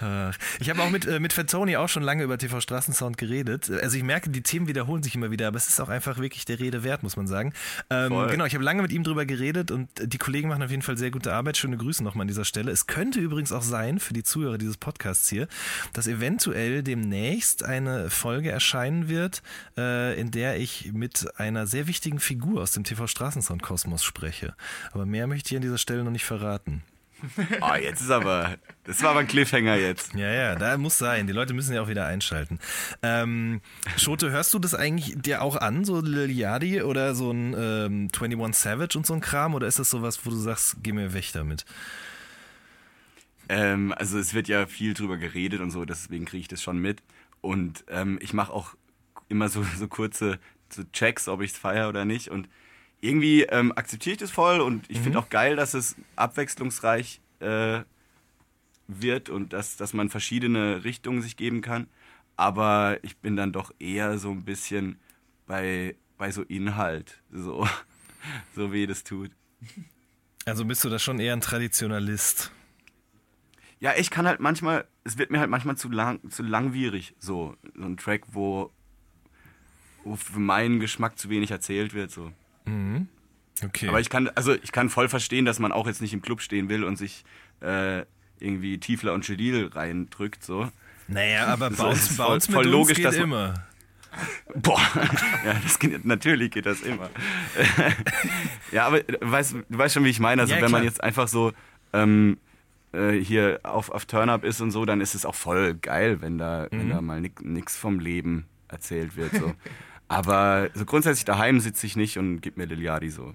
Ja. Ich habe auch mit, äh, mit Fettoni auch schon lange über TV Straßensound geredet. Also ich merke, die Themen wiederholen sich immer wieder, aber es ist auch einfach wirklich der Rede wert, muss man sagen. Ähm, genau, ich habe lange mit ihm drüber geredet und die Kollegen machen auf jeden Fall sehr gute Arbeit. Schöne Grüße nochmal an dieser Stelle. Es könnte übrigens auch sein, für die Zuhörer dieses Podcasts hier, dass eventuell demnächst eine Folge erscheinen wird, äh, in der ich mit einer sehr wichtigen Figur aus dem TV Straßensound-Kosmos spreche. Aber mehr möchte ich an dieser Stelle noch nicht verraten. Oh, jetzt ist aber, das war aber ein Cliffhanger jetzt. Ja, ja, da muss sein. Die Leute müssen ja auch wieder einschalten. Ähm, Schote, hörst du das eigentlich dir auch an, so Lil Yachty oder so ein ähm, 21 Savage und so ein Kram? Oder ist das sowas, wo du sagst, geh mir weg damit? Ähm, also es wird ja viel drüber geredet und so, deswegen kriege ich das schon mit. Und ähm, ich mache auch immer so, so kurze so Checks, ob ich es feiere oder nicht. Und irgendwie ähm, akzeptiere ich das voll und ich finde auch geil, dass es abwechslungsreich äh, wird und dass, dass man verschiedene Richtungen sich geben kann. Aber ich bin dann doch eher so ein bisschen bei, bei so Inhalt, so, so wie das tut. Also bist du da schon eher ein Traditionalist? Ja, ich kann halt manchmal, es wird mir halt manchmal zu lang, zu langwierig, so, so ein Track, wo, wo für meinen Geschmack zu wenig erzählt wird, so. Okay. Aber ich kann, also ich kann voll verstehen, dass man auch jetzt nicht im Club stehen will und sich äh, irgendwie Tiefler und Schedil reindrückt, so. naja, aber So, Bounce, voll- Bounce mit voll uns logisch, geht dass man- immer. Boah, ja, das geht, natürlich geht das immer. ja, aber du weißt, du weißt schon, wie ich meine. Also Ja, wenn man jetzt einfach so ähm, äh, hier auf, auf Turn-Up ist und so, dann ist es auch voll geil, wenn da, wenn Mhm. da mal nichts vom Leben erzählt wird. So. Aber so grundsätzlich daheim sitze ich nicht und gib mir Liliadi so.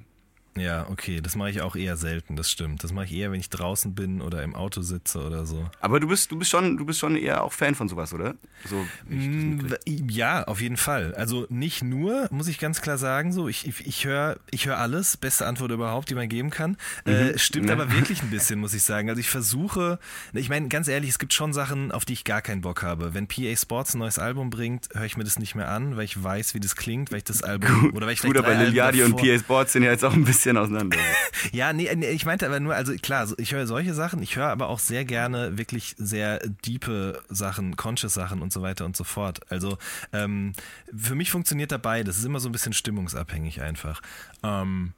Ja, okay, das mache ich auch eher selten, das stimmt. Das mache ich eher, wenn ich draußen bin oder im Auto sitze oder so. Aber du bist, du bist schon, du bist schon eher auch Fan von sowas, oder? So, Mm. Ja, auf jeden Fall. Also nicht nur, muss ich ganz klar sagen, so ich, ich, ich höre ich hör alles, beste Antwort überhaupt, die man geben kann. Äh, stimmt Ja. aber wirklich ein bisschen, muss ich sagen. Also ich versuche, ich meine, ganz ehrlich, es gibt schon Sachen, auf die ich gar keinen Bock habe. Wenn PA Sports ein neues Album bringt, höre ich mir das nicht mehr an, weil ich weiß, wie das klingt, weil ich das Album oder weil ich Gut, aber Liliadi und PA Sports sind ja jetzt auch ein bisschen auseinander. ja, nee, nee, ich meinte aber nur, also klar, ich höre solche Sachen, ich höre aber auch sehr gerne wirklich sehr diepe Sachen, conscious Sachen und so weiter und so fort. Also ähm, für mich funktioniert da beides. Es ist immer so ein bisschen stimmungsabhängig einfach. Ähm,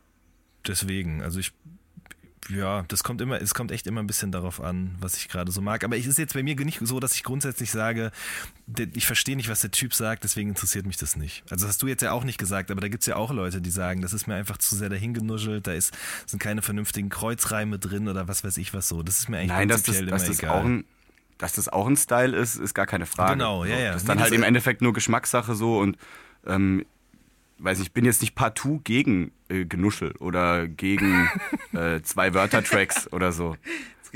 deswegen, also ich ja, das kommt immer, es kommt echt immer ein bisschen darauf an, was ich gerade so mag. Aber es ist jetzt bei mir nicht so, dass ich grundsätzlich sage, ich verstehe nicht, was der Typ sagt, deswegen interessiert mich das nicht. Also das hast du jetzt ja auch nicht gesagt, aber da gibt es ja auch Leute, die sagen, das ist mir einfach zu sehr dahingenuschelt, da ist, sind keine vernünftigen Kreuzreime drin oder was weiß ich was so. Das ist mir eigentlich Nein, dass das, dass immer das egal. auch ein dass das auch ein Style ist, ist gar keine Frage. Genau, ja, ja. Das ist Nee, dann das halt im ist- Endeffekt nur Geschmackssache so und ähm, weiß nicht, ich bin jetzt nicht partout gegen äh, Genuschel oder gegen äh, zwei Wörter-Tracks oder so.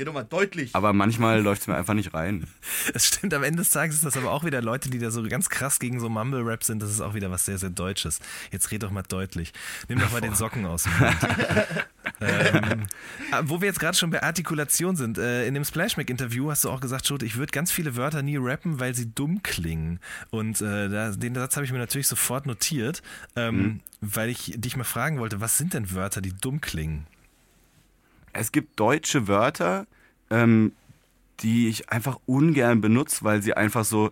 Geht doch mal deutlich. Aber manchmal läuft es mir einfach nicht rein. Es stimmt, am Ende des Tages ist das aber auch wieder Leute, die da so ganz krass gegen so Mumble-Rap sind. Das ist auch wieder was sehr, sehr Deutsches. Jetzt red doch mal deutlich. Nimm doch mal den Socken aus ähm, wo wir jetzt gerade schon bei Artikulation sind. Äh, in dem Splashback-Interview hast du auch gesagt, Schut, ich würde ganz viele Wörter nie rappen, weil sie dumm klingen. Und äh, da, den Satz habe ich mir natürlich sofort notiert, ähm, weil ich dich mal fragen wollte, was sind denn Wörter, die dumm klingen? Es gibt deutsche Wörter, ähm, die ich einfach ungern benutze, weil sie einfach so,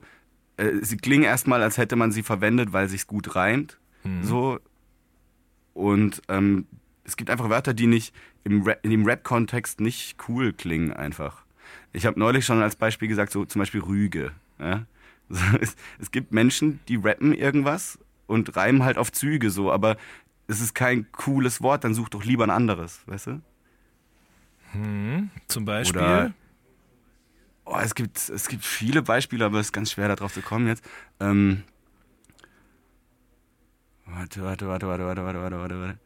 äh, sie klingen erstmal, als hätte man sie verwendet, weil sich's gut reimt. Mhm. So. Und ähm, es gibt einfach Wörter, die nicht im Rap, in dem Rap-Kontext nicht cool klingen einfach. Ich habe neulich schon als Beispiel gesagt, so zum Beispiel Rüge. Ja? Es, es gibt Menschen, die rappen irgendwas und reimen halt auf Züge so, aber es ist kein cooles Wort, dann such doch lieber ein anderes, weißt du? Hm, zum Beispiel? Oder, oh, es, gibt, es gibt viele Beispiele, aber es ist ganz schwer darauf zu kommen jetzt. Ähm, warte, warte, warte, warte, warte, warte, warte, warte, warte.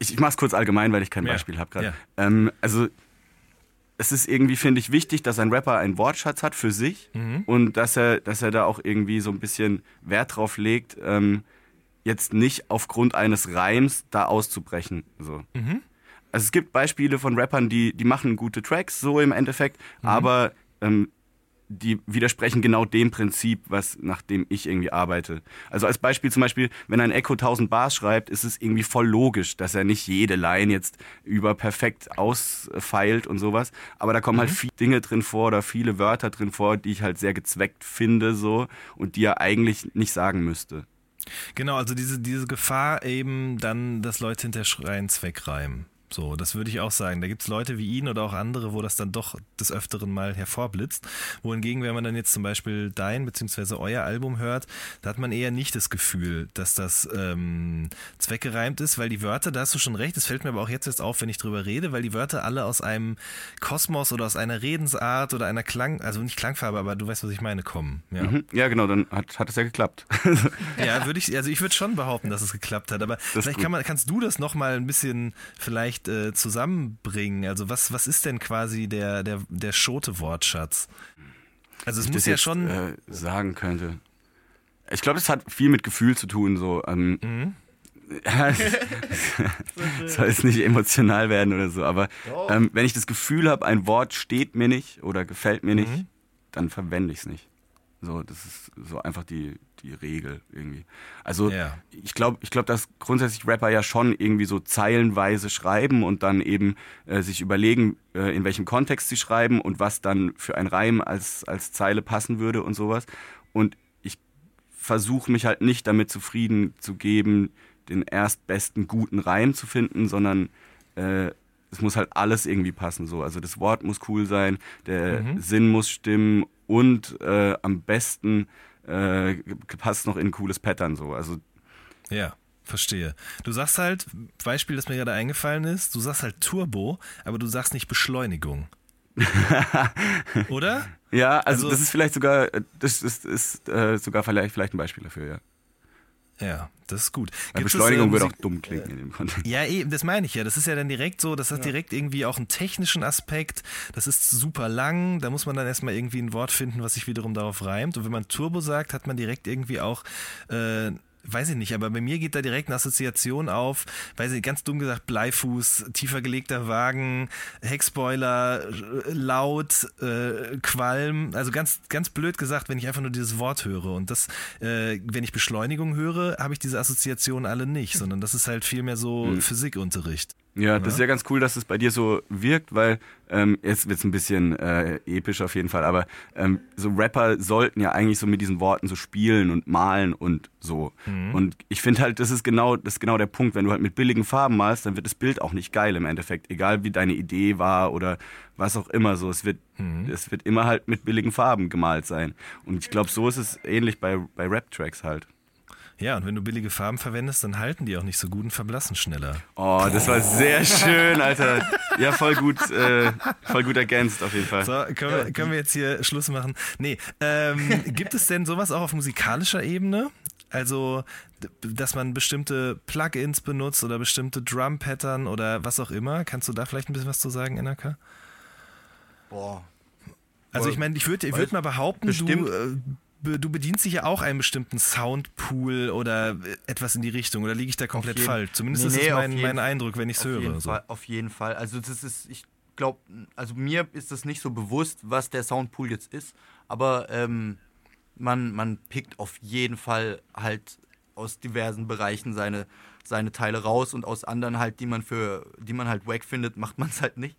Ich, ich mach's kurz allgemein, weil ich kein Ja. Beispiel habe gerade. Ja. Ähm, also es ist irgendwie, finde ich, wichtig, dass ein Rapper einen Wortschatz hat für sich Mhm. und dass er, dass er da auch irgendwie so ein bisschen Wert drauf legt, ähm, jetzt nicht aufgrund eines Reims da auszubrechen. So. Mhm. Also es gibt Beispiele von Rappern, die, die machen gute Tracks, so im Endeffekt, Mhm. aber ähm, die widersprechen genau dem Prinzip, was nach dem ich irgendwie arbeite. Also als Beispiel zum Beispiel, wenn ein Echo 1000 Bars schreibt, ist es irgendwie voll logisch, dass er nicht jede Line jetzt über perfekt ausfeilt und sowas. Aber da kommen halt viele Dinge drin vor oder viele Wörter drin vor, die ich halt sehr gezweckt finde so und die er eigentlich nicht sagen müsste. Genau, also diese, diese Gefahr eben dann, dass Leute hinter Schreien Zweckreimen. So, das würde ich auch sagen. Da gibt es Leute wie ihn oder auch andere, wo das dann doch des Öfteren mal hervorblitzt. Wohingegen, wenn man dann jetzt zum Beispiel dein bzw. euer Album hört, da hat man eher nicht das Gefühl, dass das ähm, zweckgereimt ist, weil die Wörter, da hast du schon recht, das fällt mir aber auch jetzt erst auf, wenn ich drüber rede, weil die Wörter alle aus einem Kosmos oder aus einer Redensart oder einer Klang, also nicht Klangfarbe, aber du weißt, was ich meine, kommen. Ja. Mhm. Ja, genau, dann hat, hat es ja geklappt. Ja, würde ich, also ich würde schon behaupten, dass es geklappt hat, aber ist vielleicht kann man, kannst du das nochmal ein bisschen vielleicht äh, zusammenbringen. Also was, was ist denn quasi der, der, der Schote-Wortschatz? Also es ich muss ja jetzt, schon. äh, sagen könnte. Ich glaube, das hat viel mit Gefühl zu tun. So, ähm, Mhm. soll es nicht emotional werden oder so, aber ähm, wenn ich das Gefühl habe, ein Wort steht mir nicht oder gefällt mir nicht, Mhm. dann verwende ich es nicht. So, das ist so einfach die, die Regel irgendwie. Also Ja. ich glaube, ich glaub, dass grundsätzlich Rapper ja schon irgendwie so zeilenweise schreiben und dann eben äh, sich überlegen, äh, in welchem Kontext sie schreiben und was dann für ein Reim als, als Zeile passen würde und sowas. Und ich versuche mich halt nicht damit zufrieden zu geben, den erstbesten guten Reim zu finden, sondern äh, es muss halt alles irgendwie passen. So. Also das Wort muss cool sein, der Mhm. Sinn muss stimmen und äh, am besten äh, passt noch in ein cooles Pattern so. Also Ja, verstehe. Du sagst halt, Beispiel, das mir gerade eingefallen ist, du sagst halt Turbo, aber du sagst nicht Beschleunigung. Oder? ja, also, Also- das ist vielleicht sogar, äh, das ist, ist äh, sogar vielleicht, vielleicht ein Beispiel dafür, ja. Ja, das ist gut. Gibt es, Beschleunigung äh, würde auch Musik- dumm klingen in dem Kontext. Ja, eben, das meine ich ja. Das ist ja dann direkt so, das hat direkt irgendwie auch einen technischen Aspekt. Das ist super lang. Da muss man dann erstmal irgendwie ein Wort finden, was sich wiederum darauf reimt. Und wenn man Turbo sagt, hat man direkt irgendwie auch, äh, weiß ich nicht, aber bei mir geht da direkt eine Assoziation auf, weiß ich, ganz dumm gesagt, Bleifuß, tiefer gelegter Wagen, Heckspoiler, laut, äh, Qualm. Also ganz, ganz blöd gesagt, wenn ich einfach nur dieses Wort höre. Und das, äh, wenn ich Beschleunigung höre, habe ich diese Assoziationen alle nicht, sondern das ist halt vielmehr so Hm. Physikunterricht. Ja, das ist ja ganz cool, dass es bei dir so wirkt, weil ähm, jetzt wird's ein bisschen äh, episch auf jeden Fall, aber ähm, so Rapper sollten ja eigentlich so mit diesen Worten so spielen und malen und so. Und ich finde halt, das ist genau, das ist genau der Punkt, wenn du halt mit billigen Farben malst, dann wird das Bild auch nicht geil im Endeffekt, egal wie deine Idee war oder was auch immer so. Es wird, es wird immer halt mit billigen Farben gemalt sein. Und ich glaube, so ist es ähnlich bei, bei Rap-Tracks halt. Ja, und wenn du billige Farben verwendest, dann halten die auch nicht so gut und verblassen schneller. Oh, das war sehr schön, Alter. Ja, voll gut, äh, voll gut ergänzt auf jeden Fall. So, können wir, können wir jetzt hier Schluss machen? Nee, ähm, gibt es denn sowas auch auf musikalischer Ebene? Also, dass man bestimmte Plugins benutzt oder bestimmte Drum-Pattern oder was auch immer. Kannst du da vielleicht ein bisschen was zu sagen, NRK? Boah. Also ich meine, ich würde ich würd mal behaupten, Bestimmt. du, äh, du bedienst dich ja auch einen bestimmten Soundpool oder äh, etwas in die Richtung. Oder liege ich da komplett falsch? Zumindest Nee, ist nee, es auf mein, jeden- mein Eindruck, wenn ich es höre. Jeden So. Fall, auf jeden Fall. Also das ist, ich glaube, also mir ist das nicht so bewusst, was der Soundpool jetzt ist, aber ähm, man, man pickt auf jeden Fall halt aus diversen Bereichen seine, seine Teile raus und aus anderen halt, die man für, die man halt wack findet, macht man es halt nicht.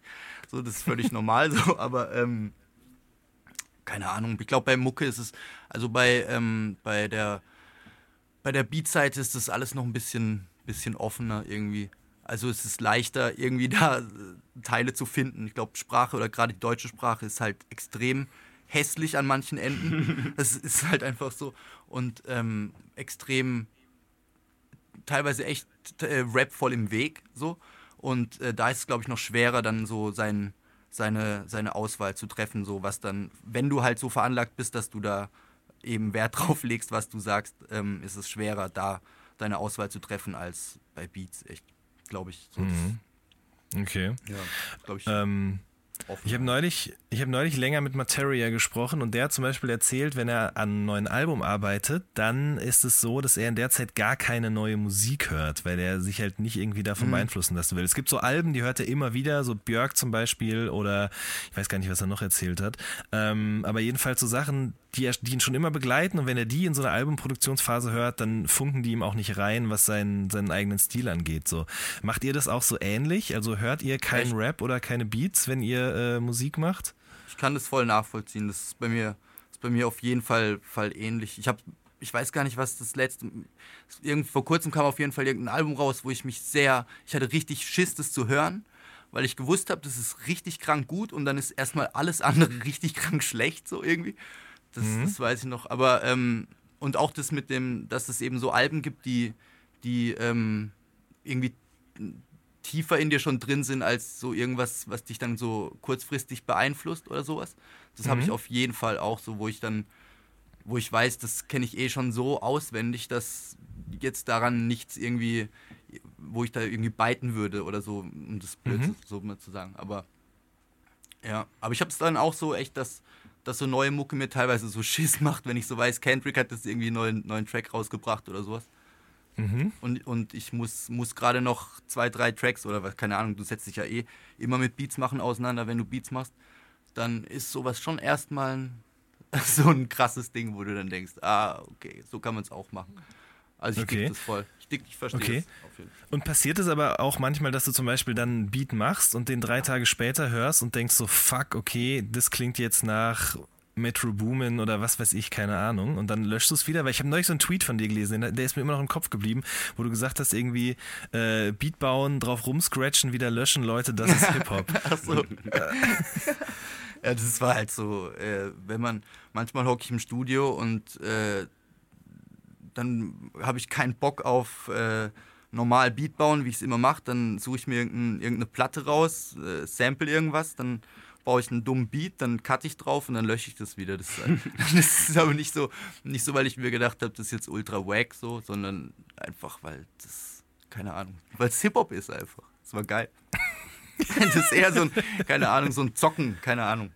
So, das ist völlig normal so, aber ähm, keine Ahnung. Ich glaube, bei Mucke ist es, also bei, ähm, bei der, bei der Beat-Seite ist das alles noch ein bisschen, bisschen offener irgendwie. Also es ist leichter, irgendwie da äh, Teile zu finden. Ich glaube, Sprache oder gerade die deutsche Sprache ist halt extrem hässlich an manchen Enden. das ist halt einfach so. Und ähm, extrem, teilweise echt äh, Rap voll im Weg. So. Und äh, da ist es, glaube ich, noch schwerer, dann so sein, seine, seine Auswahl zu treffen, so was dann, wenn du halt so veranlagt bist, dass du da eben Wert drauf legst, was du sagst, ähm, ist es schwerer, da deine Auswahl zu treffen als bei Beats, echt, glaube ich. So mhm. Okay. Ja, glaube ich. Ähm, ich habe neulich, ich hab neulich länger mit Materia gesprochen und der hat zum Beispiel erzählt, wenn er an einem neuen Album arbeitet, dann ist es so, dass er in der Zeit gar keine neue Musik hört, weil er sich halt nicht irgendwie davon mhm. beeinflussen lassen will. Es gibt so Alben, die hört er immer wieder, so Björk zum Beispiel oder ich weiß gar nicht, was er noch erzählt hat. Ähm, aber jedenfalls so Sachen, die, er, die ihn schon immer begleiten und wenn er die in so einer Albumproduktionsphase hört, dann funken die ihm auch nicht rein, was seinen, seinen eigenen Stil angeht. So. Macht ihr das auch so ähnlich? Also hört ihr keinen Rap oder keine Beats, wenn ihr äh, Musik macht? Ich kann das voll nachvollziehen. Das ist bei mir, ist bei mir auf jeden Fall, Fall ähnlich. Ich habe ich weiß gar nicht, was das letzte. Irgend, vor kurzem kam auf jeden Fall irgendein Album raus, wo ich mich sehr. Ich hatte richtig Schiss, das zu hören, weil ich gewusst habe, das ist richtig krank gut und dann ist erstmal alles andere richtig krank schlecht, so irgendwie. Das, mhm. das weiß ich noch. Aber, ähm, und auch das mit dem, dass es eben so Alben gibt, die, die ähm, irgendwie tiefer in dir schon drin sind als so irgendwas, was dich dann so kurzfristig beeinflusst oder sowas. Das mhm. habe ich auf jeden Fall auch so, wo ich dann, wo ich weiß, das kenne ich eh schon so auswendig, dass jetzt daran nichts irgendwie, wo ich da irgendwie beiten würde oder so, um das blöd mhm. so mal zu sagen. Aber ja, aber ich habe es dann auch so echt, dass dass so neue Mucke mir teilweise so Schiss macht, wenn ich so weiß, Kendrick hat jetzt irgendwie einen neuen, neuen Track rausgebracht oder sowas. Mhm. Und, und ich muss, muss gerade noch zwei, drei Tracks oder was, keine Ahnung, du setzt dich ja eh immer mit Beats machen auseinander, wenn du Beats machst, dann ist sowas schon erstmal ein, so ein krasses Ding, wo du dann denkst, ah, okay, so kann man es auch machen. Also ich okay. das voll. Ich, dick, ich verstehe okay. das. Und passiert es aber auch manchmal, dass du zum Beispiel dann einen Beat machst und den drei Tage später hörst und denkst so, fuck, okay, das klingt jetzt nach Metro Boomin oder was weiß ich, keine Ahnung. Und dann löschst du es wieder, weil ich habe neulich so einen Tweet von dir gelesen, der ist mir immer noch im Kopf geblieben, wo du gesagt hast, irgendwie äh, Beat bauen, drauf rumscratchen, wieder löschen, Leute, das ist Hip-Hop. Ach so. ja, das war halt so, äh, wenn man, manchmal hocke ich im Studio und äh, dann habe ich keinen Bock auf äh, normal Beat bauen, wie ich es immer mache. Dann suche ich mir irgendein, irgendeine Platte raus, äh, sample irgendwas, dann baue ich einen dummen Beat, dann cutte ich drauf und dann lösche ich das wieder. Das, das ist aber nicht so, nicht so, weil ich mir gedacht habe, das ist jetzt ultra wack so, sondern einfach, weil das, keine Ahnung, weil es Hip-Hop ist einfach. Das war geil. das ist eher so ein, keine Ahnung, so ein Zocken, keine Ahnung.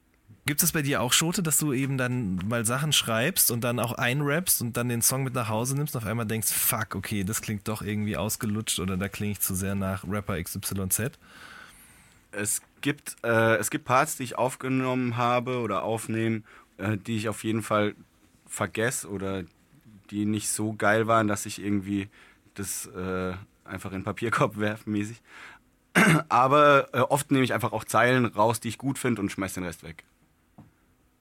Gibt es bei dir auch, Schote, dass du eben dann mal Sachen schreibst und dann auch einrappst und dann den Song mit nach Hause nimmst und auf einmal denkst, fuck, okay, das klingt doch irgendwie ausgelutscht oder da klinge ich zu sehr nach Rapper XYZ? Es gibt, äh, es gibt Parts, die ich aufgenommen habe oder aufnehme, äh, die ich auf jeden Fall vergesse oder die nicht so geil waren, dass ich irgendwie das äh, einfach in den Papierkorb werfe mäßig. Aber äh, oft nehme ich einfach auch Zeilen raus, die ich gut finde und schmeiße den Rest weg.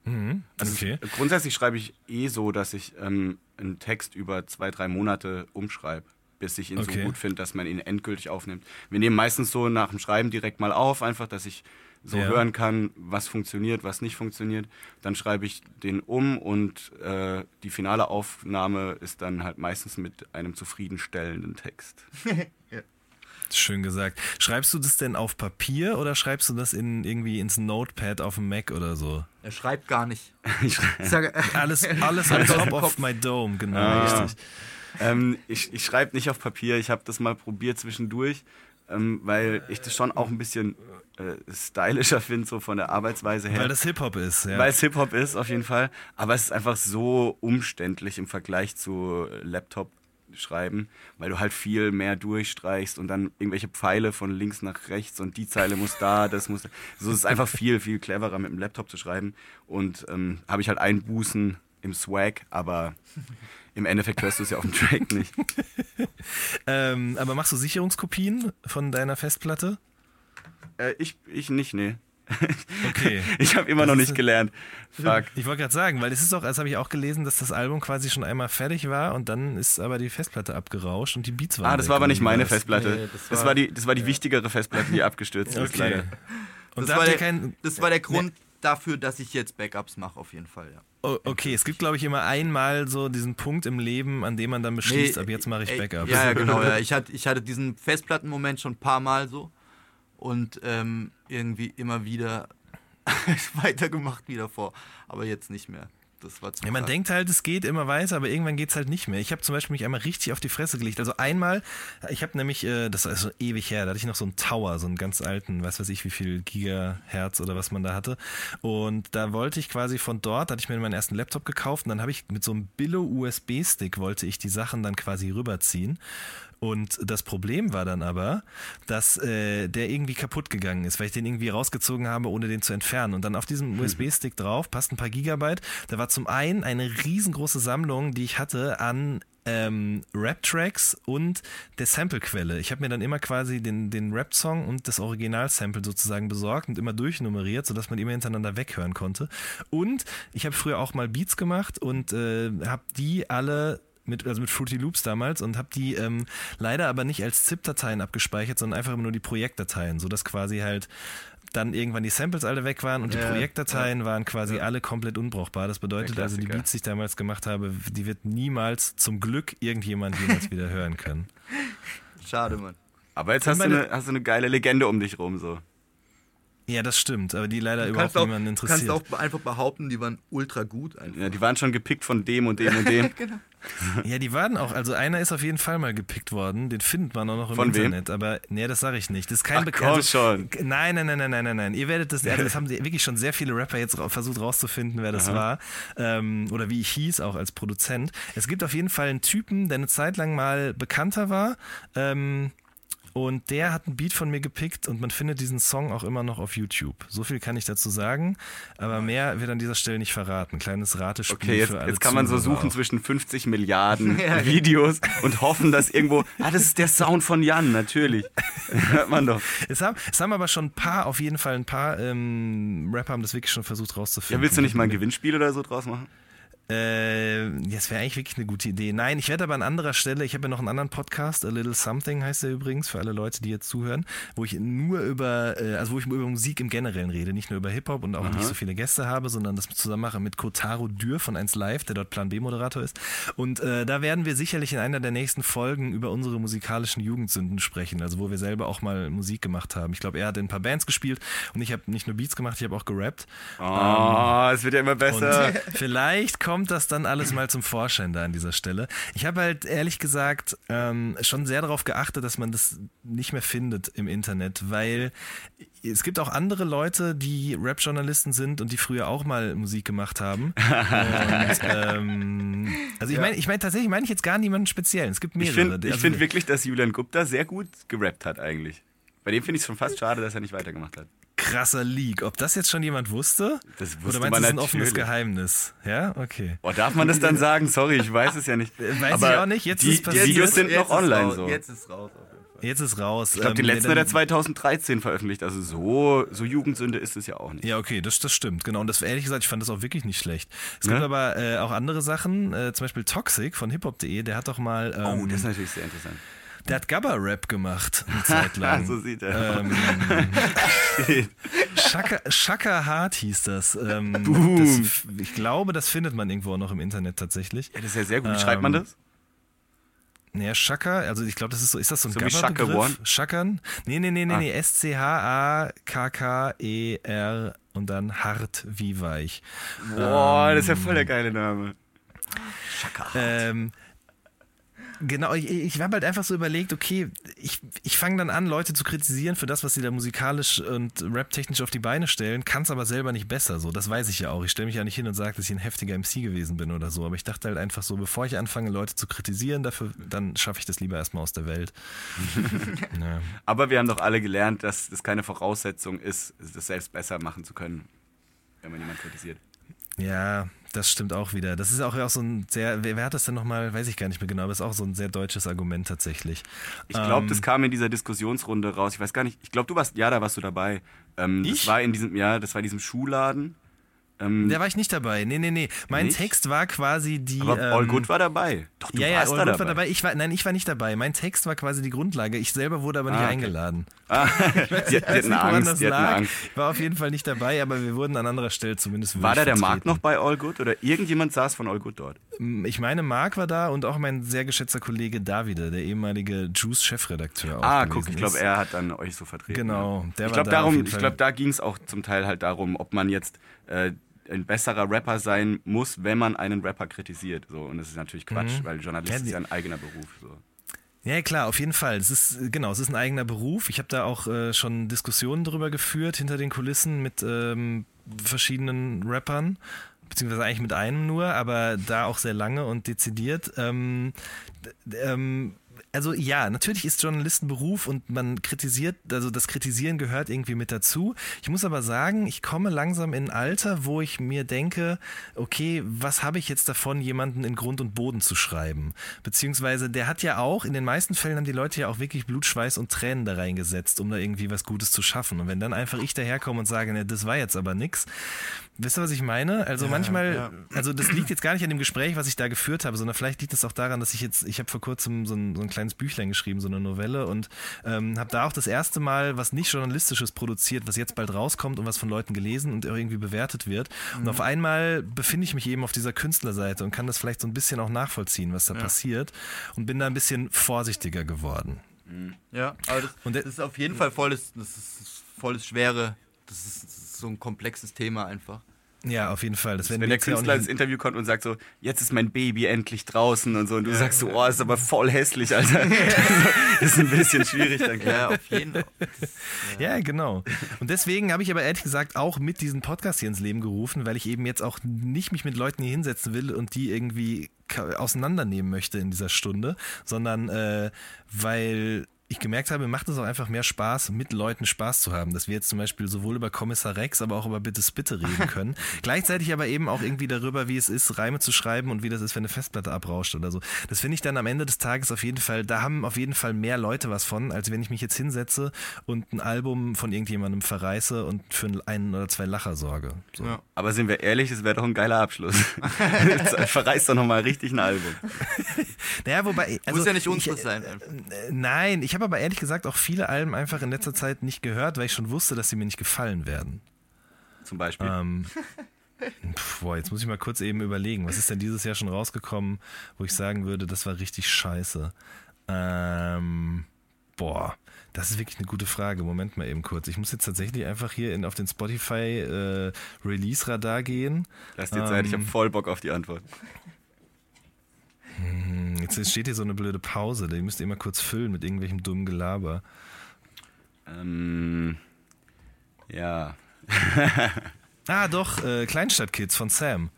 Mhm, also okay. ist, grundsätzlich schreibe ich eh so, dass ich ähm, einen Text über zwei, drei Monate umschreibe, bis ich ihn okay. so gut finde, dass man ihn endgültig aufnimmt. Wir nehmen meistens so nach dem Schreiben direkt mal auf, einfach, dass ich so ja. hören kann, was funktioniert, was nicht funktioniert. Dann schreibe ich den um und äh, die finale Aufnahme ist dann halt meistens mit einem zufriedenstellenden Text. ja. Schön gesagt. Schreibst du das denn auf Papier oder schreibst du das in, irgendwie ins Notepad auf dem Mac oder so? Er schreibt gar nicht. ich sage, alles alles on top of my dome, genau, ah. richtig. Ähm, ich ich schreibe nicht auf Papier, ich habe das mal probiert zwischendurch, ähm, weil ich das schon auch ein bisschen äh, stylischer finde, so von der Arbeitsweise her. Weil das Hip-Hop ist, ja. Weil es Hip-Hop ist, auf jeden Fall. Aber es ist einfach so umständlich im Vergleich zu Laptop schreiben, weil du halt viel mehr durchstreichst und dann irgendwelche Pfeile von links nach rechts und die Zeile muss da, das muss. So ist es einfach viel, viel cleverer mit dem Laptop zu schreiben. Und ähm, habe ich halt Einbußen im Swag, aber im Endeffekt hörst du es ja auf dem Track nicht. ähm, aber machst du Sicherungskopien von deiner Festplatte? Äh, ich, ich nicht, nee. Okay. Ich habe immer das noch nicht gelernt. Fuck. Ich wollte gerade sagen, weil es ist doch, das habe ich auch gelesen, dass das Album quasi schon einmal fertig war und dann ist aber die Festplatte abgerauscht und die Beats waren. Ah, das war aber nicht meine Festplatte. Nee, das, war, das, war, die, das war die ja. wichtigere Festplatte, die abgestürzt okay. ist, leider. Und das, war der, kein, das war der Grund ne, dafür, dass ich jetzt Backups mache, auf jeden Fall, ja. Oh, okay, es gibt, glaube ich, immer einmal so diesen Punkt im Leben, an dem man dann beschließt, nee, ab jetzt mache ich Backups. Ja, ja, genau. Ja. Ich, hatte, ich hatte diesen Festplattenmoment schon ein paar Mal so und ähm, irgendwie immer wieder weitergemacht wie davor, aber jetzt nicht mehr. Das war zu ja, man denkt halt, es geht immer weiter, aber irgendwann geht es halt nicht mehr. Ich habe zum Beispiel mich einmal richtig auf die Fresse gelegt. Also einmal, ich habe nämlich, äh, das ist so ewig her, da hatte ich noch so einen Tower, so einen ganz alten, weiß weiß ich, wie viel Gigahertz oder was man da hatte. Und da wollte ich quasi von dort, hatte ich mir meinen ersten Laptop gekauft und dann habe ich mit so einem Billo-USB-Stick wollte ich die Sachen dann quasi rüberziehen. Und das Problem war dann aber, dass äh, der irgendwie kaputt gegangen ist, weil ich den irgendwie rausgezogen habe, ohne den zu entfernen. Und dann auf diesem USB-Stick drauf passt ein paar Gigabyte. Da war zum einen eine riesengroße Sammlung, die ich hatte an ähm, Rap-Tracks und der Sample-Quelle. Ich habe mir dann immer quasi den, den Rap-Song und das Original-Sample sozusagen besorgt und immer durchnummeriert, sodass man immer hintereinander weghören konnte. Und ich habe früher auch mal Beats gemacht und äh, habe die alle mit, also mit Fruity Loops damals und habe die ähm, leider aber nicht als ZIP-Dateien abgespeichert, sondern einfach immer nur die Projektdateien, sodass quasi halt dann irgendwann die Samples alle weg waren und die Projektdateien ja. waren quasi ja. alle komplett unbrauchbar. Das bedeutet also, die Beats, die ich damals gemacht habe, die wird niemals zum Glück irgendjemand jemals wieder hören können. Schade, Mann. Aber jetzt hast du, eine, hast du eine geile Legende um dich rum, so. Ja, das stimmt, aber die leider überhaupt auch, niemanden interessiert. Du kannst auch einfach behaupten, die waren ultra gut. Einfach. Ja, die waren schon gepickt von dem und dem und dem. genau. Ja, die waren auch, also einer ist auf jeden Fall mal gepickt worden, den findet man auch noch im von Internet, wem? aber nee, das sage ich nicht. Das ist kein Bekannter. Also, schon. Nein, nein, nein, nein, nein, nein, nein. Ihr werdet das, also das haben wirklich schon sehr viele Rapper jetzt versucht rauszufinden, wer das Aha. war ähm, oder wie ich hieß, auch als Produzent. Es gibt auf jeden Fall einen Typen, der eine Zeit lang mal bekannter war. Ähm, und der hat ein Beat von mir gepickt und man findet diesen Song auch immer noch auf YouTube. So viel kann ich dazu sagen, aber mehr wird an dieser Stelle nicht verraten. Kleines Ratespiel okay, jetzt, für alle jetzt kann man so suchen auch. zwischen 50 Milliarden Videos und hoffen, dass irgendwo, ah, das ist der Sound von Jan, natürlich. Hört man doch. Es haben, es haben aber schon ein paar, auf jeden Fall ein paar ähm, Rapper haben das wirklich schon versucht rauszufinden. Ja, willst du nicht mal ein Gewinnspiel oder so draus machen? Äh, das wäre eigentlich wirklich eine gute Idee. Nein, ich werde aber an anderer Stelle, ich habe ja noch einen anderen Podcast, A Little Something heißt der übrigens, für alle Leute, die jetzt zuhören, wo ich nur über, äh, also wo ich über Musik im Generellen rede, nicht nur über Hip-Hop und auch Aha. nicht so viele Gäste habe, sondern das zusammen mache mit Kotaro Dürr von 1 Live, der dort Plan B-Moderator ist. Und äh, da werden wir sicherlich in einer der nächsten Folgen über unsere musikalischen Jugendsünden sprechen, also wo wir selber auch mal Musik gemacht haben. Ich glaube, er hat in ein paar Bands gespielt und ich habe nicht nur Beats gemacht, ich habe auch gerappt. Oh, ähm, es wird ja immer besser. vielleicht kommt kommt das dann alles mal zum Vorschein da an dieser Stelle. Ich habe halt ehrlich gesagt ähm, schon sehr darauf geachtet, dass man das nicht mehr findet im Internet, weil es gibt auch andere Leute, die Rap-Journalisten sind und die früher auch mal Musik gemacht haben. Und, ähm, also ich meine, ich meine tatsächlich meine ich jetzt gar niemanden speziellen. Es gibt mehrere. Ich finde also, find wirklich, dass Julian Gupta sehr gut gerappt hat eigentlich. Bei dem finde ich es schon fast schade, dass er nicht weitergemacht hat krasser Leak. Ob das jetzt schon jemand wusste? Das wusste Oder meinst man das ist ein offenes Geheimnis? Ja, okay. Oh, darf man das dann sagen? Sorry, ich weiß es ja nicht. Weiß Aber ich auch nicht. Jetzt die, ist passiert. Die Videos sind noch online so. Jetzt ist raus. Jetzt ist raus. Ich glaube, die ähm, letzte hat er 2013 veröffentlicht. Also so, so Jugendsünde ist es ja auch nicht. Ja, okay, das, das stimmt. Genau. Und das ehrlich gesagt, ich fand das auch wirklich nicht schlecht. Es ja? gibt aber äh, auch andere Sachen, äh, zum Beispiel Toxic von hiphop.de, der hat doch mal. Ähm, oh, das ist natürlich sehr interessant. Der hat Gabba-Rap gemacht, eine Zeit lang. so sieht er ähm, Shaka, Shaka Hart hieß das. Ähm, das. Ich glaube, das findet man irgendwo auch noch im Internet tatsächlich. Ja, das ist ja sehr gut. Wie schreibt man ähm, das? Naja, Shaka, also ich glaube, das ist so, ist das so ein so Gabba-Begriff? Shakan? Nee, nee, nee, nee, ah. nee, S-C-H-A-K-K-E-R und dann hart wie weich. Boah, ähm, das ist ja voll der geile Name. Shaka Hart. Ähm, Genau, ich, ich habe halt einfach so überlegt, okay, ich, ich fange dann an, Leute zu kritisieren für das, was sie da musikalisch und raptechnisch auf die Beine stellen, kann es aber selber nicht besser. So, das weiß ich ja auch. Ich stelle mich ja nicht hin und sage, dass ich ein heftiger MC gewesen bin oder so. Aber ich dachte halt einfach so, bevor ich anfange, Leute zu kritisieren, dafür, dann schaffe ich das lieber erstmal aus der Welt. ja. Aber wir haben doch alle gelernt, dass das keine Voraussetzung ist, das selbst besser machen zu können, wenn man jemanden kritisiert. Ja, das stimmt auch wieder. Das ist auch, auch so ein sehr, wer, wer hat das denn nochmal, weiß ich gar nicht mehr genau, aber ist auch so ein sehr deutsches Argument tatsächlich. Ich glaube, ähm, das kam in dieser Diskussionsrunde raus. Ich weiß gar nicht, ich glaube, du warst, ja, da warst du dabei. Ähm, ich? Das war in diesem, ja, das war in diesem Schuhladen. Ähm, da war ich nicht dabei. Nee, nee, nee. Mein nicht? Text war quasi die. Aber ähm, All Good war dabei. Doch, du ja, ja, warst All da Good dabei. war dabei. Ich war, nein, ich war nicht dabei. Mein Text war quasi die Grundlage. Ich selber wurde aber nicht ah, okay. eingeladen. Ah, die, die hatten Angst, die hatten Angst. Ich war auf jeden Fall nicht dabei, aber wir wurden an anderer Stelle zumindest War da der Marc noch bei All Good oder irgendjemand saß von All Good dort? Ich meine, Marc war da und auch mein sehr geschätzter Kollege Davide, der ehemalige Juice-Chefredakteur. Ah, guck, ich glaube, er hat dann euch so vertreten. Genau, der ich glaube, da glaube, da ging es auch zum Teil halt darum, ob man jetzt äh, ein besserer Rapper sein muss, wenn man einen Rapper kritisiert. So. Und das ist natürlich Quatsch, mhm. weil Journalist ja, ist ja ein eigener Beruf. So. Ja, klar, auf jeden Fall. Es ist, genau, es ist ein eigener Beruf. Ich habe da auch äh, schon Diskussionen darüber geführt, hinter den Kulissen mit ähm, verschiedenen Rappern, beziehungsweise eigentlich mit einem nur, aber da auch sehr lange und dezidiert. Ähm, ähm, also ja, natürlich ist Journalistenberuf und man kritisiert, also das Kritisieren gehört irgendwie mit dazu. Ich muss aber sagen, ich komme langsam in ein Alter, wo ich mir denke, okay, was habe ich jetzt davon, jemanden in Grund und Boden zu schreiben? Beziehungsweise der hat ja auch, in den meisten Fällen haben die Leute ja auch wirklich Blut, Schweiß und Tränen da reingesetzt, um da irgendwie was Gutes zu schaffen. Und wenn dann einfach ich daherkomme und sage, ne, das war jetzt aber nix, wisst ihr, was ich meine? Also ja, manchmal, ja. also das liegt jetzt gar nicht an dem Gespräch, was ich da geführt habe, sondern vielleicht liegt es auch daran, dass ich jetzt, ich habe vor kurzem so ein, so ein kleines Büchlein geschrieben, so eine Novelle und ähm, habe da auch das erste Mal was nicht journalistisches produziert, was jetzt bald rauskommt und was von Leuten gelesen und irgendwie bewertet wird. Mhm. Und auf einmal befinde ich mich eben auf dieser Künstlerseite und kann das vielleicht so ein bisschen auch nachvollziehen, was da ja. passiert und bin da ein bisschen vorsichtiger geworden. Mhm. Ja, aber das, und das ist auf jeden Fall volles, das ist volles Schwere, das ist so ein komplexes Thema einfach. Ja, auf jeden Fall. Das Wenn der Künstler ins Interview kommt und sagt so, jetzt ist mein Baby endlich draußen und so, und du ja. sagst so, oh, ist aber voll hässlich, Alter. das ist ein bisschen schwierig dann. Ja, auf jeden Fall. Ja. ja, genau. Und deswegen habe ich aber ehrlich gesagt auch mit diesem Podcast hier ins Leben gerufen, weil ich eben jetzt auch nicht mich mit Leuten hier hinsetzen will und die irgendwie auseinandernehmen möchte in dieser Stunde, sondern äh, weil ich gemerkt habe, macht es auch einfach mehr Spaß, mit Leuten Spaß zu haben. Dass wir jetzt zum Beispiel sowohl über Kommissar Rex, aber auch über Bitte Spitte reden können. Gleichzeitig aber eben auch irgendwie darüber, wie es ist, Reime zu schreiben und wie das ist, wenn eine Festplatte abrauscht oder so. Das finde ich dann am Ende des Tages auf jeden Fall, da haben auf jeden Fall mehr Leute was von, als wenn ich mich jetzt hinsetze und ein Album von irgendjemandem verreiße und für einen oder zwei Lacher sorge. So. Ja. Aber sind wir ehrlich, das wäre doch ein geiler Abschluss. Verreißt doch nochmal richtig ein Album. naja, wobei. Also, Muss ja nicht unseres äh, sein. Äh, nein, ich habe habe aber ehrlich gesagt auch viele Alben einfach in letzter Zeit nicht gehört, weil ich schon wusste, dass sie mir nicht gefallen werden. Zum Beispiel. Ähm, pf, boah, jetzt muss ich mal kurz eben überlegen. Was ist denn dieses Jahr schon rausgekommen, wo ich sagen würde, das war richtig scheiße? Ähm, boah, das ist wirklich eine gute Frage. Moment mal eben kurz. Ich muss jetzt tatsächlich einfach hier in, auf den Spotify äh, Release Radar gehen. Lass dir Zeit, ähm, ich habe voll Bock auf die Antwort. Hm, jetzt steht hier so eine blöde Pause, die müsst ihr immer kurz füllen mit irgendwelchem dummen Gelaber. Ähm, ja. ah, doch, äh, Kleinstadtkids von Sam.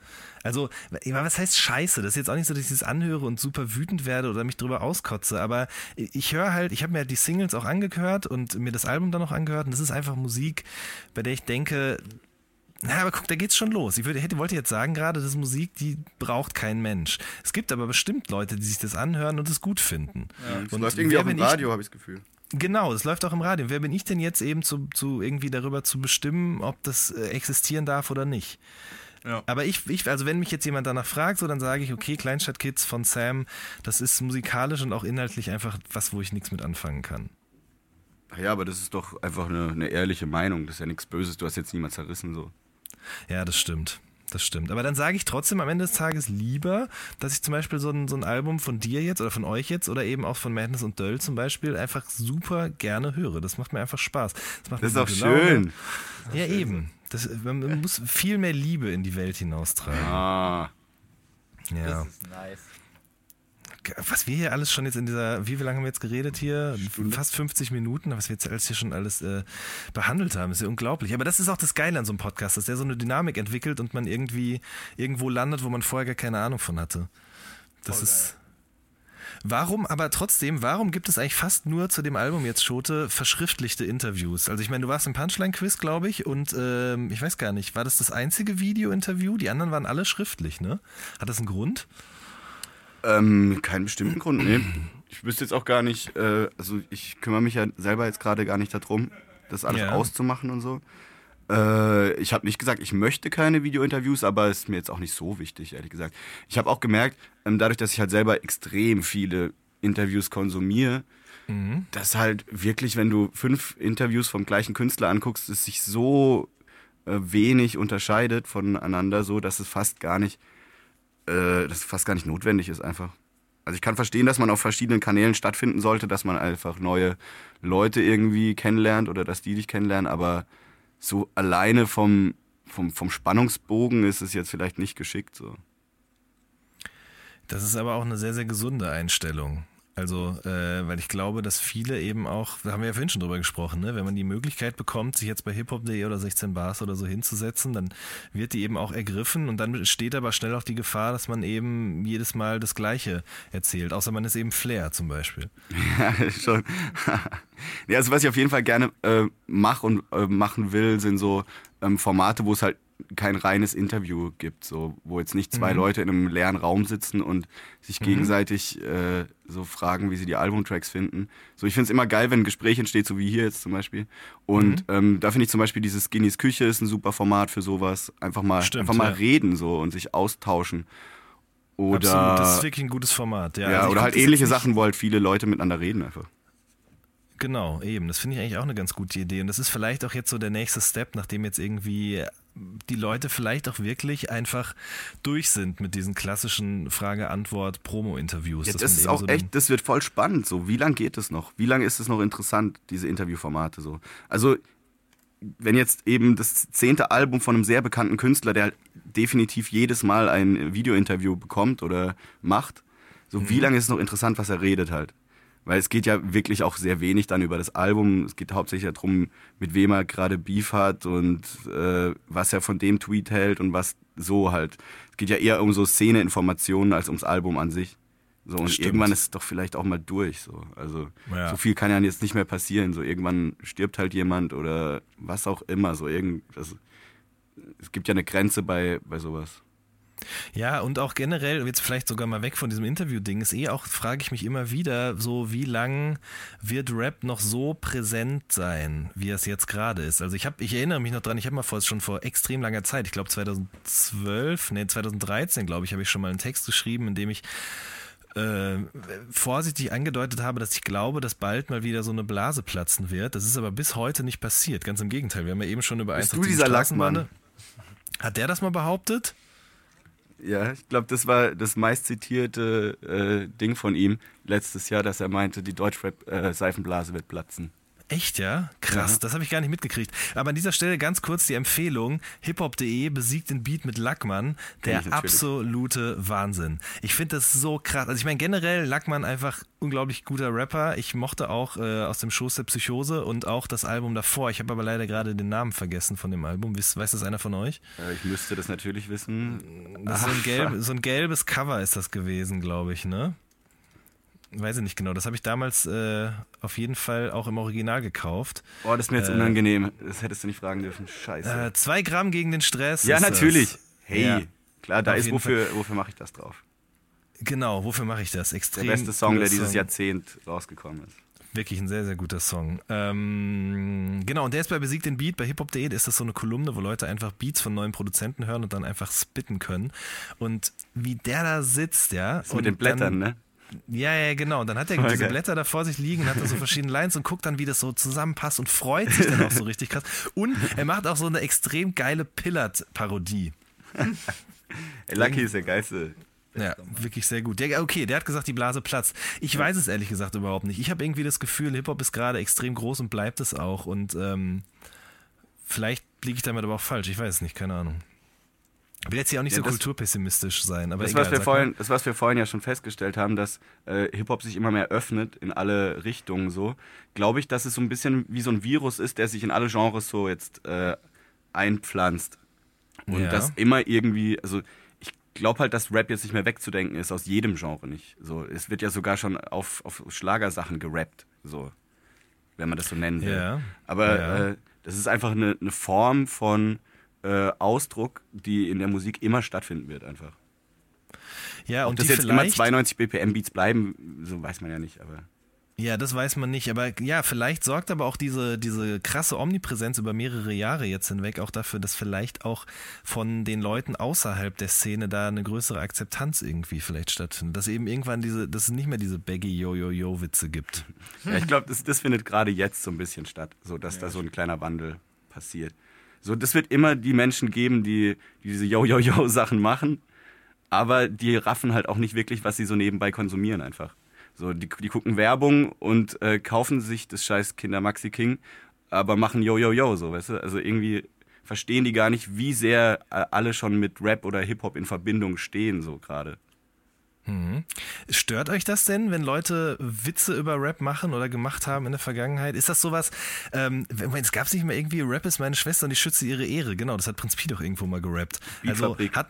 Also, was heißt Scheiße? Das ist jetzt auch nicht so, dass ich das anhöre und super wütend werde oder mich drüber auskotze, aber ich höre halt, ich habe mir die Singles auch angehört und mir das Album dann noch angehört und das ist einfach Musik, bei der ich denke, na, aber guck, da geht's schon los. Ich würde, hätte, wollte jetzt sagen gerade, das Musik, die braucht kein Mensch. Es gibt aber bestimmt Leute, die sich das anhören und es gut finden. Ja, das und läuft irgendwie auch im Radio, habe ich das Gefühl. Genau, das läuft auch im Radio. Wer bin ich denn jetzt eben zu, zu irgendwie darüber zu bestimmen, ob das äh, existieren darf oder nicht? Ja. Aber ich, ich, also wenn mich jetzt jemand danach fragt, so dann sage ich, okay, Kleinstadtkids von Sam, das ist musikalisch und auch inhaltlich einfach was, wo ich nichts mit anfangen kann. Ja, aber das ist doch einfach eine, eine ehrliche Meinung. Das ist ja nichts Böses. Du hast jetzt niemand zerrissen so. Ja, das stimmt. Das stimmt. Aber dann sage ich trotzdem am Ende des Tages lieber, dass ich zum Beispiel so ein, so ein Album von dir jetzt oder von euch jetzt oder eben auch von Madness und Döll zum Beispiel einfach super gerne höre. Das macht mir einfach Spaß. Das, das ist auch schön. Ja, eben. Das, man muss viel mehr Liebe in die Welt hinaustragen. Ah. Ja. Das ist nice was wir hier alles schon jetzt in dieser, wie lange haben wir jetzt geredet hier? Stunde. Fast 50 Minuten, was wir jetzt alles hier schon alles äh, behandelt haben, ist ja unglaublich. Aber das ist auch das Geile an so einem Podcast, dass der so eine Dynamik entwickelt und man irgendwie irgendwo landet, wo man vorher gar keine Ahnung von hatte. Das Voll ist. Warum, aber trotzdem, warum gibt es eigentlich fast nur zu dem Album jetzt Schote verschriftlichte Interviews? Also ich meine, du warst im Punchline-Quiz, glaube ich, und ähm, ich weiß gar nicht, war das das einzige Video-Interview? Die anderen waren alle schriftlich, ne? Hat das einen Grund? Ähm, keinen bestimmten Grund, nee. Ich wüsste jetzt auch gar nicht, äh, also ich kümmere mich ja selber jetzt gerade gar nicht darum, das alles ja. auszumachen und so. Äh, ich habe nicht gesagt, ich möchte keine Video-Interviews, aber es ist mir jetzt auch nicht so wichtig, ehrlich gesagt. Ich habe auch gemerkt, ähm, dadurch, dass ich halt selber extrem viele Interviews konsumiere, mhm. dass halt wirklich, wenn du fünf Interviews vom gleichen Künstler anguckst, es sich so äh, wenig unterscheidet voneinander, so dass es fast gar nicht, äh, dass es fast gar nicht notwendig ist einfach. Also ich kann verstehen, dass man auf verschiedenen Kanälen stattfinden sollte, dass man einfach neue Leute irgendwie kennenlernt oder dass die dich kennenlernen, aber so alleine vom, vom, vom Spannungsbogen ist es jetzt vielleicht nicht geschickt so. Das ist aber auch eine sehr, sehr gesunde Einstellung. Also, äh, weil ich glaube, dass viele eben auch, da haben wir ja vorhin schon drüber gesprochen, ne? wenn man die Möglichkeit bekommt, sich jetzt bei hiphop.de oder 16 Bars oder so hinzusetzen, dann wird die eben auch ergriffen und dann steht aber schnell auch die Gefahr, dass man eben jedes Mal das Gleiche erzählt, außer man ist eben Flair zum Beispiel. Ja, schon. ja, also was ich auf jeden Fall gerne äh, mache und äh, machen will, sind so ähm, Formate, wo es halt kein reines Interview gibt, so wo jetzt nicht zwei mhm. Leute in einem leeren Raum sitzen und sich mhm. gegenseitig äh, so fragen, wie sie die Albumtracks finden. So, ich finde es immer geil, wenn ein Gespräch entsteht, so wie hier jetzt zum Beispiel. Und mhm. ähm, da finde ich zum Beispiel dieses Guinness Küche ist ein super Format für sowas. Einfach mal, Stimmt, einfach mal ja. reden so und sich austauschen. Oder, Absolut, das ist wirklich ein gutes Format. Ja, ja also oder halt ähnliche Sachen, wo halt viele Leute miteinander reden einfach. Genau, eben. Das finde ich eigentlich auch eine ganz gute Idee. Und das ist vielleicht auch jetzt so der nächste Step, nachdem jetzt irgendwie die Leute vielleicht auch wirklich einfach durch sind mit diesen klassischen Frage-Antwort-Promo-Interviews. Ja, das ist auch so echt, das wird voll spannend. So, wie lange geht es noch? Wie lange ist es noch interessant, diese Interviewformate so? Also, wenn jetzt eben das zehnte Album von einem sehr bekannten Künstler, der definitiv jedes Mal ein Video-Interview bekommt oder macht, so mhm. wie lange ist es noch interessant, was er redet halt? Weil es geht ja wirklich auch sehr wenig dann über das Album. Es geht hauptsächlich darum, mit wem er gerade Beef hat und äh, was er von dem Tweet hält und was so halt. Es geht ja eher um so Szene-Informationen als ums Album an sich. So, und Stimmt. irgendwann ist es doch vielleicht auch mal durch. So. Also ja. so viel kann ja jetzt nicht mehr passieren. So irgendwann stirbt halt jemand oder was auch immer. So irgend, das, es gibt ja eine Grenze bei, bei sowas. Ja, und auch generell, jetzt vielleicht sogar mal weg von diesem Interview-Ding, ist eh auch, frage ich mich immer wieder, so wie lang wird Rap noch so präsent sein, wie es jetzt gerade ist? Also ich habe, ich erinnere mich noch dran, ich habe mal vor, schon vor extrem langer Zeit, ich glaube 2012, nee, 2013, glaube ich, habe ich schon mal einen Text geschrieben, in dem ich äh, vorsichtig angedeutet habe, dass ich glaube, dass bald mal wieder so eine Blase platzen wird. Das ist aber bis heute nicht passiert. Ganz im Gegenteil. Wir haben ja eben schon über Bist du dieser Lackmann? Hat der das mal behauptet? Ja, ich glaube, das war das meistzitierte äh, Ding von ihm letztes Jahr, dass er meinte, die Deutschrap-Seifenblase äh, wird platzen. Echt, ja? Krass, ja. das habe ich gar nicht mitgekriegt. Aber an dieser Stelle ganz kurz die Empfehlung: hiphop.de besiegt den Beat mit Lackmann. Der absolute Wahnsinn. Ich finde das so krass. Also, ich meine, generell Lackmann einfach unglaublich guter Rapper. Ich mochte auch äh, aus dem Schoß der Psychose und auch das Album davor. Ich habe aber leider gerade den Namen vergessen von dem Album. Weiß, weiß das einer von euch? ich müsste das natürlich wissen. Das so, ein gelb, so ein gelbes Cover ist das gewesen, glaube ich, ne? Weiß ich nicht genau. Das habe ich damals äh, auf jeden Fall auch im Original gekauft. Oh, das ist mir jetzt äh, unangenehm. Das hättest du nicht fragen dürfen. Scheiße. Äh, zwei Gramm gegen den Stress. Ja, natürlich. Das. Hey, ja, klar, da ist, wofür, wofür mache ich das drauf? Genau, wofür mache ich das? Extrem. Der beste Song, der dieses Song. Jahrzehnt rausgekommen ist. Wirklich ein sehr, sehr guter Song. Ähm, genau, und der ist bei Besiegt den Beat. Bei hiphop.de ist das so eine Kolumne, wo Leute einfach Beats von neuen Produzenten hören und dann einfach spitten können. Und wie der da sitzt, ja. Das mit den Blättern, dann, ne? Ja, ja, genau. Und dann hat er okay. diese Blätter da vor sich liegen, hat da so verschiedene Lines und guckt dann, wie das so zusammenpasst und freut sich dann auch so richtig krass. Und er macht auch so eine extrem geile Pillard-Parodie. Lucky ist der geilste. Ja, wirklich sehr gut. Der, okay, der hat gesagt, die Blase platzt. Ich weiß es ehrlich gesagt überhaupt nicht. Ich habe irgendwie das Gefühl, Hip-Hop ist gerade extrem groß und bleibt es auch. Und ähm, vielleicht liege ich damit aber auch falsch. Ich weiß es nicht, keine Ahnung. Ich will jetzt hier auch nicht ja, so kulturpessimistisch sein, aber das, egal, was wir vorhin, das, was wir vorhin ja schon festgestellt haben, dass äh, Hip-Hop sich immer mehr öffnet in alle Richtungen so, glaube ich, dass es so ein bisschen wie so ein Virus ist, der sich in alle Genres so jetzt äh, einpflanzt. Und ja. das immer irgendwie, also ich glaube halt, dass Rap jetzt nicht mehr wegzudenken ist, aus jedem Genre nicht. So, es wird ja sogar schon auf, auf Schlagersachen gerappt, so, wenn man das so nennen will. Ja. Aber. Äh, das ist einfach eine, eine Form von äh, Ausdruck, die in der Musik immer stattfinden wird, einfach. Ja, Ob und das die jetzt immer vielleicht, 92 BPM Beats bleiben, so weiß man ja nicht, aber. Ja, das weiß man nicht. Aber ja, vielleicht sorgt aber auch diese, diese krasse Omnipräsenz über mehrere Jahre jetzt hinweg auch dafür, dass vielleicht auch von den Leuten außerhalb der Szene da eine größere Akzeptanz irgendwie vielleicht stattfindet. Dass eben irgendwann diese, dass es nicht mehr diese Baggy-Yo-Yo-Yo-Witze gibt. Ja, ich glaube, das, das findet gerade jetzt so ein bisschen statt, so dass da so ein kleiner Wandel passiert. So, das wird immer die Menschen geben, die, die diese Yo-Yo-Yo-Sachen machen, aber die raffen halt auch nicht wirklich, was sie so nebenbei konsumieren einfach. So, die, die gucken Werbung und äh, kaufen sich das scheiß Kinder Maxi King, aber machen Yo-Yo-Yo, so, weißt du? Also irgendwie verstehen die gar nicht, wie sehr äh, alle schon mit Rap oder Hip-Hop in Verbindung stehen, so gerade. Mhm. Stört euch das denn, wenn Leute Witze über Rap machen oder gemacht haben in der Vergangenheit? Ist das sowas, ähm, es gab nicht mal irgendwie, Rap ist meine Schwester und ich schütze ihre Ehre. Genau, das hat Prinz Pi doch irgendwo mal gerappt. Also hat,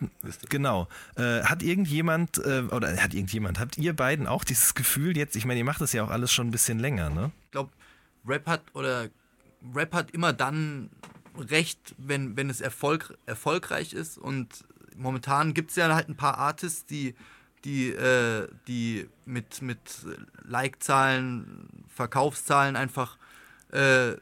genau, äh, hat irgendjemand, äh, oder hat irgendjemand, habt ihr beiden auch dieses Gefühl jetzt, ich meine, ihr macht das ja auch alles schon ein bisschen länger, ne? Ich glaube, Rap hat oder Rap hat immer dann recht, wenn, wenn es Erfolg, erfolgreich ist. Und momentan gibt es ja halt ein paar Artists, die, die, äh, die mit, mit Like-Zahlen, Verkaufszahlen einfach, äh,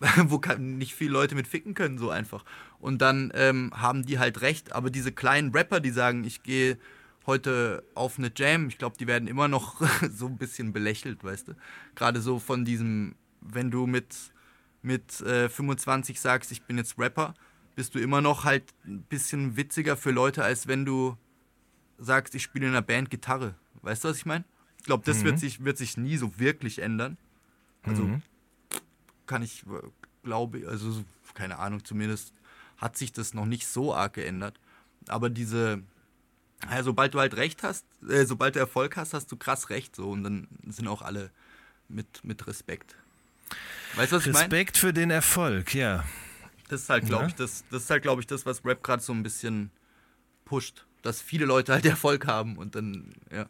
wo kann, nicht viele Leute mit ficken können, so einfach. Und dann ähm, haben die halt recht. Aber diese kleinen Rapper, die sagen, ich gehe heute auf eine Jam, ich glaube, die werden immer noch so ein bisschen belächelt, weißt du? Gerade so von diesem, wenn du mit, mit äh, 25 sagst, ich bin jetzt Rapper, bist du immer noch halt ein bisschen witziger für Leute, als wenn du sagst, ich spiele in einer Band Gitarre. Weißt du, was ich meine? Ich glaube, das wird, sich, wird sich nie so wirklich ändern. Also Mhm. kann ich, äh, glaube, also so, keine Ahnung, zumindest hat sich das noch nicht so arg geändert. Aber diese, ja, sobald du halt recht hast, äh, sobald du Erfolg hast, hast du krass recht so und dann sind auch alle mit, mit Respekt. Weißt du, was ich meine? Respekt für den Erfolg, ja. Das ist halt, glaube Ja. ich, das, das ist halt, glaube ich, das, was Rap gerade so ein bisschen pusht. Dass viele Leute halt Erfolg haben und dann, ja.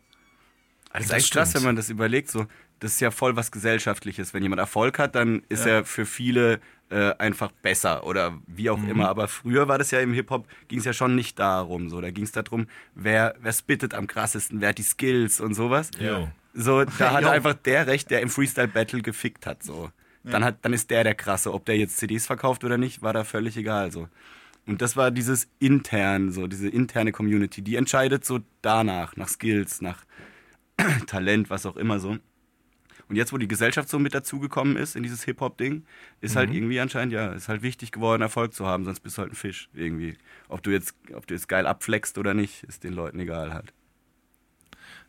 Also das Das ist echt krass, wenn man das überlegt. So, das ist ja voll was Gesellschaftliches. Wenn jemand Erfolg hat, dann ist Ja. er für viele äh, einfach besser oder wie auch immer. Aber früher war das ja im Hip-Hop, ging es ja schon nicht darum. So. Da ging es darum, wer, wer spittet am krassesten, wer hat die Skills und sowas. Jo. So, da hat einfach der Recht, der im Freestyle-Battle gefickt hat. So. Dann, hat, dann ist der der Krasse. Ob der jetzt CDs verkauft oder nicht, war da völlig egal. So. Und das war dieses intern, so diese interne Community, die entscheidet so danach, nach Skills, nach Talent, was auch immer so. Und jetzt, wo die Gesellschaft so mit dazugekommen ist in dieses Hip-Hop-Ding, ist halt irgendwie anscheinend, ja, ist halt wichtig geworden, Erfolg zu haben, sonst bist du halt ein Fisch irgendwie. Ob du jetzt, ob du jetzt geil abflext oder nicht, ist den Leuten egal halt.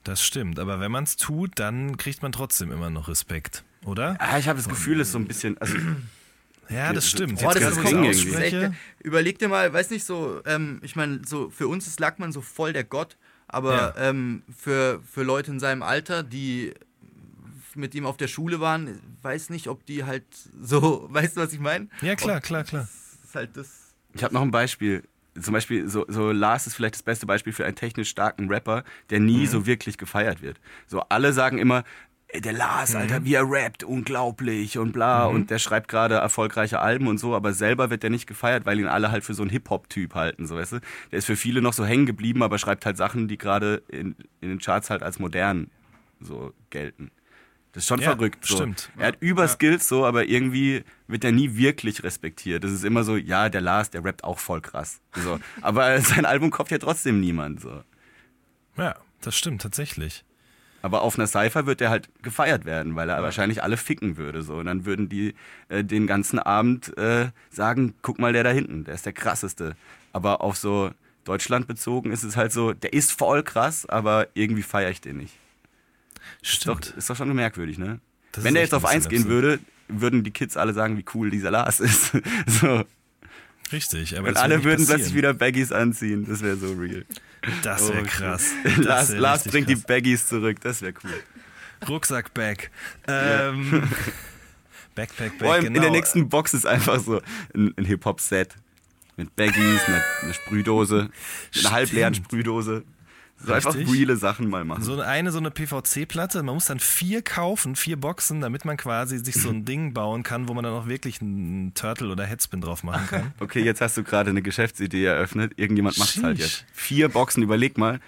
Das stimmt, aber wenn man es tut, dann kriegt man trotzdem immer noch Respekt, oder? Ah, ich habe das Gefühl, es ist so ein bisschen, also Ja, das stimmt. Boah, Jetzt das ist irgendwie. ausspreche, echt, Überleg dir mal, weiß nicht so, ähm, ich meine, so für uns ist Lackmann so voll der Gott, aber ähm, für, für Leute in seinem Alter, die mit ihm auf der Schule waren, weiß nicht, ob die halt so, weißt du, was ich meine? Ja, klar, klar, klar. Das ist halt das. Ich habe noch ein Beispiel. Zum Beispiel, so, so Lars ist vielleicht das beste Beispiel für einen technisch starken Rapper, der nie so wirklich gefeiert wird. So, alle sagen immer, ey, der Lars, Alter, wie er rappt, unglaublich und bla. Und der schreibt gerade erfolgreiche Alben und so, aber selber wird der nicht gefeiert, weil ihn alle halt für so einen Hip-Hop-Typ halten, so weißt du. Der ist für viele noch so hängen geblieben, aber schreibt halt Sachen, die gerade in, in den Charts halt als modern so gelten. Das ist schon Ja, verrückt. So. stimmt. Er hat über Skills so, aber irgendwie wird er nie wirklich respektiert. Das ist immer so, ja, der Lars, der rappt auch voll krass. So. Aber sein Album kauft ja trotzdem niemand. So. Ja, das stimmt tatsächlich. Aber auf einer Cypher wird er halt gefeiert werden, weil er wahrscheinlich alle ficken würde. So. Und dann würden die äh, den ganzen Abend äh, sagen, guck mal, der da hinten, der ist der krasseste. Aber auf so Deutschland bezogen ist es halt so, der ist voll krass, aber irgendwie feiere ich den nicht. Ist doch, Stimmt. ist doch schon merkwürdig, ne? Das Wenn der jetzt auf ein 1 bisschen gehen würde, würden die Kids alle sagen, wie cool dieser Lars ist. so. Richtig, aber Und alle würden passieren. plötzlich wieder Baggies anziehen. Das wäre so real. Das wäre Oh, krass. Lars, wär Lars bringt krass. die Baggies zurück. Das wäre cool. Rucksack-Bag. Ähm, Backpack-Bag, Vor allem genau. in der nächsten Box ist einfach so ein, ein Hip-Hop-Set. Mit Baggies, eine, eine Sprühdose, eine halbleeren Sprühdose. So einfach reale Sachen mal machen. So eine, so eine PVC-Platte, man muss dann vier kaufen, vier Boxen, damit man quasi sich so ein Ding bauen kann, wo man dann auch wirklich einen Turtle oder Headspin drauf machen kann. Okay, jetzt hast du gerade eine Geschäftsidee eröffnet. Irgendjemand macht es halt jetzt. Vier Boxen, überleg mal.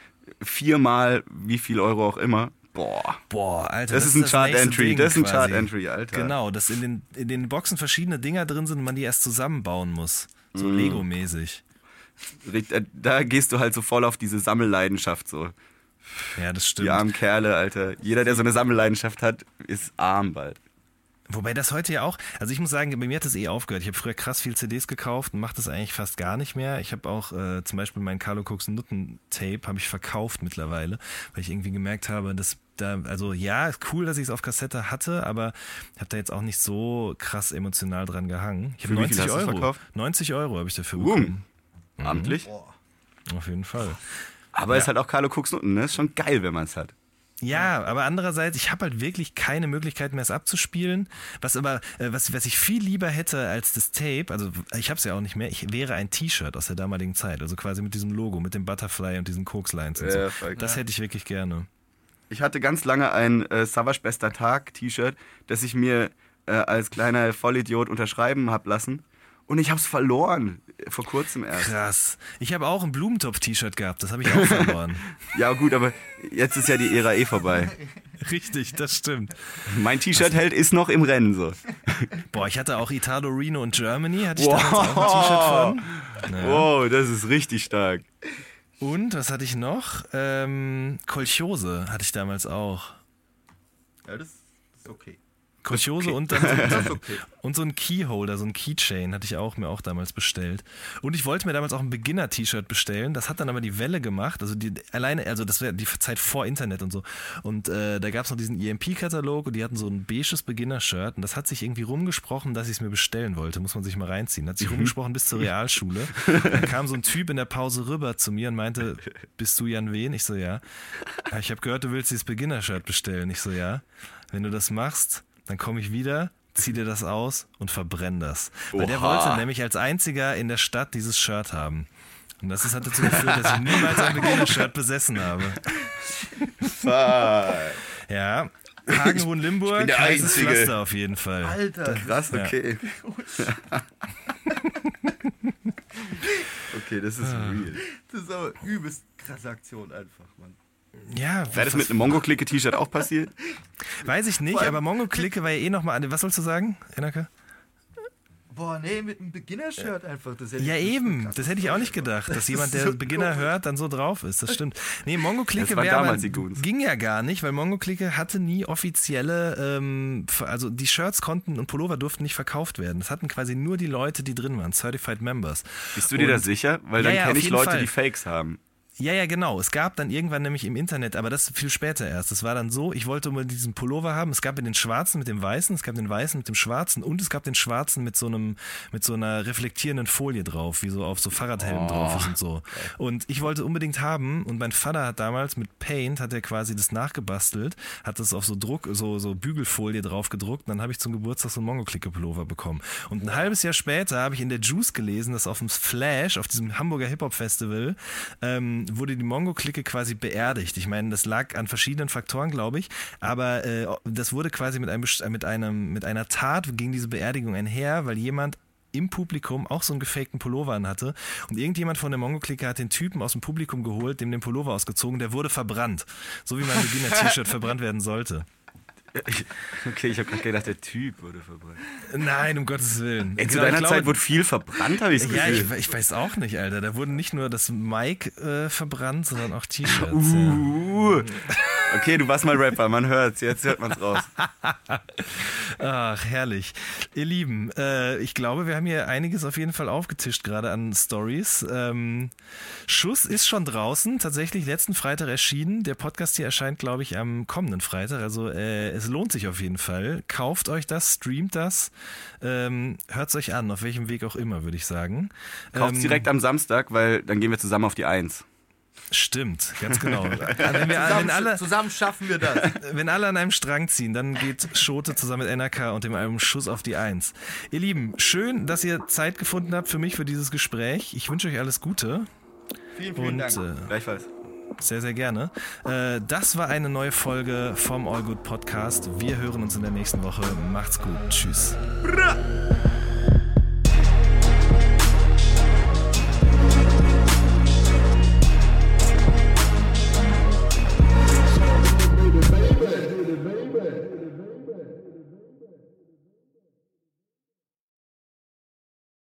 Viermal wie viel Euro auch immer. Boah. Boah, Alter. Das, das ist ein Chart-Entry. Das ist ein Chart-Entry, Alter. Genau, dass in den, in den Boxen verschiedene Dinger drin sind und man die erst zusammenbauen muss. So mm. Lego-mäßig. Äh, da gehst du halt so voll auf diese Sammelleidenschaft so. Ja, das stimmt. Die armen Kerle, Alter. Jeder, der so eine Sammelleidenschaft hat, ist arm bald. Wobei das heute ja auch, also ich muss sagen, bei mir hat das eh aufgehört. Ich habe früher krass viel CDs gekauft und mache das eigentlich fast gar nicht mehr. Ich habe auch äh, zum Beispiel mein Carlo Cooks Nutten Tape habe ich verkauft mittlerweile, weil ich irgendwie gemerkt habe, dass da, also ja, ist cool, dass ich es auf Kassette hatte, aber habe da jetzt auch nicht so krass emotional dran gehangen. Ich habe 90 Euro. Verkauft? 90 Euro habe ich dafür bekommen. Mhm. Amtlich? Auf jeden Fall. Aber ja. ist halt auch Carlo Cooks Nutten, ne? Ist schon geil, wenn man es hat. Ja, aber andererseits, ich habe halt wirklich keine Möglichkeit mehr, es abzuspielen. Was aber, äh, was, was ich viel lieber hätte als das Tape, also ich habe es ja auch nicht mehr, ich wäre ein T-Shirt aus der damaligen Zeit, also quasi mit diesem Logo, mit dem Butterfly und diesen Koks-Lines und ja, so. Das hätte ich wirklich gerne. Ich hatte ganz lange ein äh, Savage Bester Tag T-Shirt, das ich mir äh, als kleiner Vollidiot unterschreiben habe lassen. Und ich habe es verloren, vor kurzem erst. Krass. Ich habe auch ein Blumentopf-T-Shirt gehabt, das habe ich auch verloren. ja gut, aber jetzt ist ja die Ära eh vorbei. Richtig, das stimmt. Mein T-Shirt-Held ist noch im Rennen so. Boah, ich hatte auch Italo Reno und Germany, hatte ich wow. damals auch ein T-Shirt von. Naja. Wow, das ist richtig stark. Und, was hatte ich noch? Ähm, Kolchose hatte ich damals auch. Ja, das ist okay. Kuriose okay. und dann so, okay. und so ein Keyholder, so ein Keychain hatte ich auch mir auch damals bestellt. Und ich wollte mir damals auch ein Beginner-T-Shirt bestellen. Das hat dann aber die Welle gemacht. Also die alleine, also das wäre die Zeit vor Internet und so. Und äh, da gab es noch diesen EMP-Katalog und die hatten so ein beiges Beginner-Shirt und das hat sich irgendwie rumgesprochen, dass ich es mir bestellen wollte. Muss man sich mal reinziehen. Hat sich mhm. rumgesprochen bis zur Realschule. dann kam so ein Typ in der Pause rüber zu mir und meinte, bist du Jan Wehn? Ich so, ja. Ich habe gehört, du willst dieses Beginner-Shirt bestellen. Ich so, ja. Wenn du das machst, dann komme ich wieder, zieh dir das aus und verbrenne das. Oha. Weil der wollte nämlich als einziger in der Stadt dieses Shirt haben. Und das hat dazu geführt, dass ich niemals ein Beginner-Shirt besessen habe. Fuck. Ja, Hagenhohen Limburg, ich bin der Einzige. Pflaster auf jeden Fall. Alter, krass, okay. Ja. okay, das ist ah. real. Das ist aber übelst krasse Aktion einfach, Mann. Ja, Wäre das mit einem Mongo-Clique-T-Shirt auch passiert? Weiß ich nicht, aber Mongo-Clique war ja eh nochmal. Was sollst du sagen, Enake? Boah, nee, mit einem Beginner-Shirt einfach. ja, eben. Das hätte ich auch nicht gedacht, dass jemand, der so Beginner cool. hört, dann so drauf ist. Das stimmt. Nee, Mongo Clique ging ja gar nicht, weil Mongo Clique hatte nie offizielle, ähm, also die Shirts konnten und Pullover durften nicht verkauft werden. Das hatten quasi nur die Leute, die drin waren, Certified Members. Bist du dir und, da sicher? Weil dann ja, ja, kenne ich Leute, Fall. die Fakes haben. Ja, ja, genau. Es gab dann irgendwann nämlich im Internet, aber das viel später erst. Es war dann so, ich wollte mal diesen Pullover haben. Es gab den schwarzen mit dem weißen, es gab den weißen mit dem schwarzen und es gab den schwarzen mit so einem, mit so einer reflektierenden Folie drauf, wie so auf so Fahrradhelmen oh. drauf ist und so. Und ich wollte unbedingt haben und mein Vater hat damals mit Paint, hat er quasi das nachgebastelt, hat das auf so Druck, so, so Bügelfolie drauf gedruckt und dann habe ich zum Geburtstag so einen Mongo-Clique-Pullover bekommen. Und ein halbes Jahr später habe ich in der Juice gelesen, dass auf dem Flash, auf diesem Hamburger Hip-Hop-Festival, ähm, wurde die Mongo-Clique quasi beerdigt. Ich meine, das lag an verschiedenen Faktoren, glaube ich, aber äh, das wurde quasi mit, einem, mit, einem, mit einer Tat gegen diese Beerdigung einher, weil jemand im Publikum auch so einen gefakten Pullover an hatte. Und irgendjemand von der Mongo-Clique hat den Typen aus dem Publikum geholt, dem den Pullover ausgezogen, der wurde verbrannt. So wie mein Beginner-T-Shirt verbrannt werden sollte. Okay, ich habe gerade gedacht, der Typ wurde verbrannt. Nein, um Gottes Willen. Ey, zu deiner glaube, Zeit wurde viel verbrannt, habe ich das Ja, ich, ich, weiß auch nicht, Alter. Da wurden nicht nur das Mic äh, verbrannt, sondern auch T-Shirts. Uh, ja. Okay, du warst mal Rapper, man hört's, jetzt hört man's raus. Ach, herrlich. Ihr Lieben, äh, ich glaube, wir haben hier einiges auf jeden Fall aufgetischt, gerade an Stories. Ähm, Schuss ist schon draußen, tatsächlich letzten Freitag erschienen. Der Podcast hier erscheint, glaube ich, am kommenden Freitag. Also äh, es lohnt sich auf jeden Fall. Kauft euch das, streamt das, ähm, hört es euch an, auf welchem Weg auch immer, würde ich sagen. Kauft ähm, direkt am Samstag, weil dann gehen wir zusammen auf die Eins. Stimmt, ganz genau. wenn, wir, zusammen, wenn alle, zusammen schaffen wir das. Wenn alle an einem Strang ziehen, dann geht Schote zusammen mit NRK und dem Album Schuss auf die Eins. Ihr Lieben, schön, dass ihr Zeit gefunden habt für mich, für dieses Gespräch. Ich wünsche euch alles Gute. Vielen, vielen und, Dank. Äh, Gleichfalls. Sehr, sehr gerne. Äh, das war eine neue Folge vom All Good Podcast. Wir hören uns in der nächsten Woche. Macht's gut. Tschüss. Bra!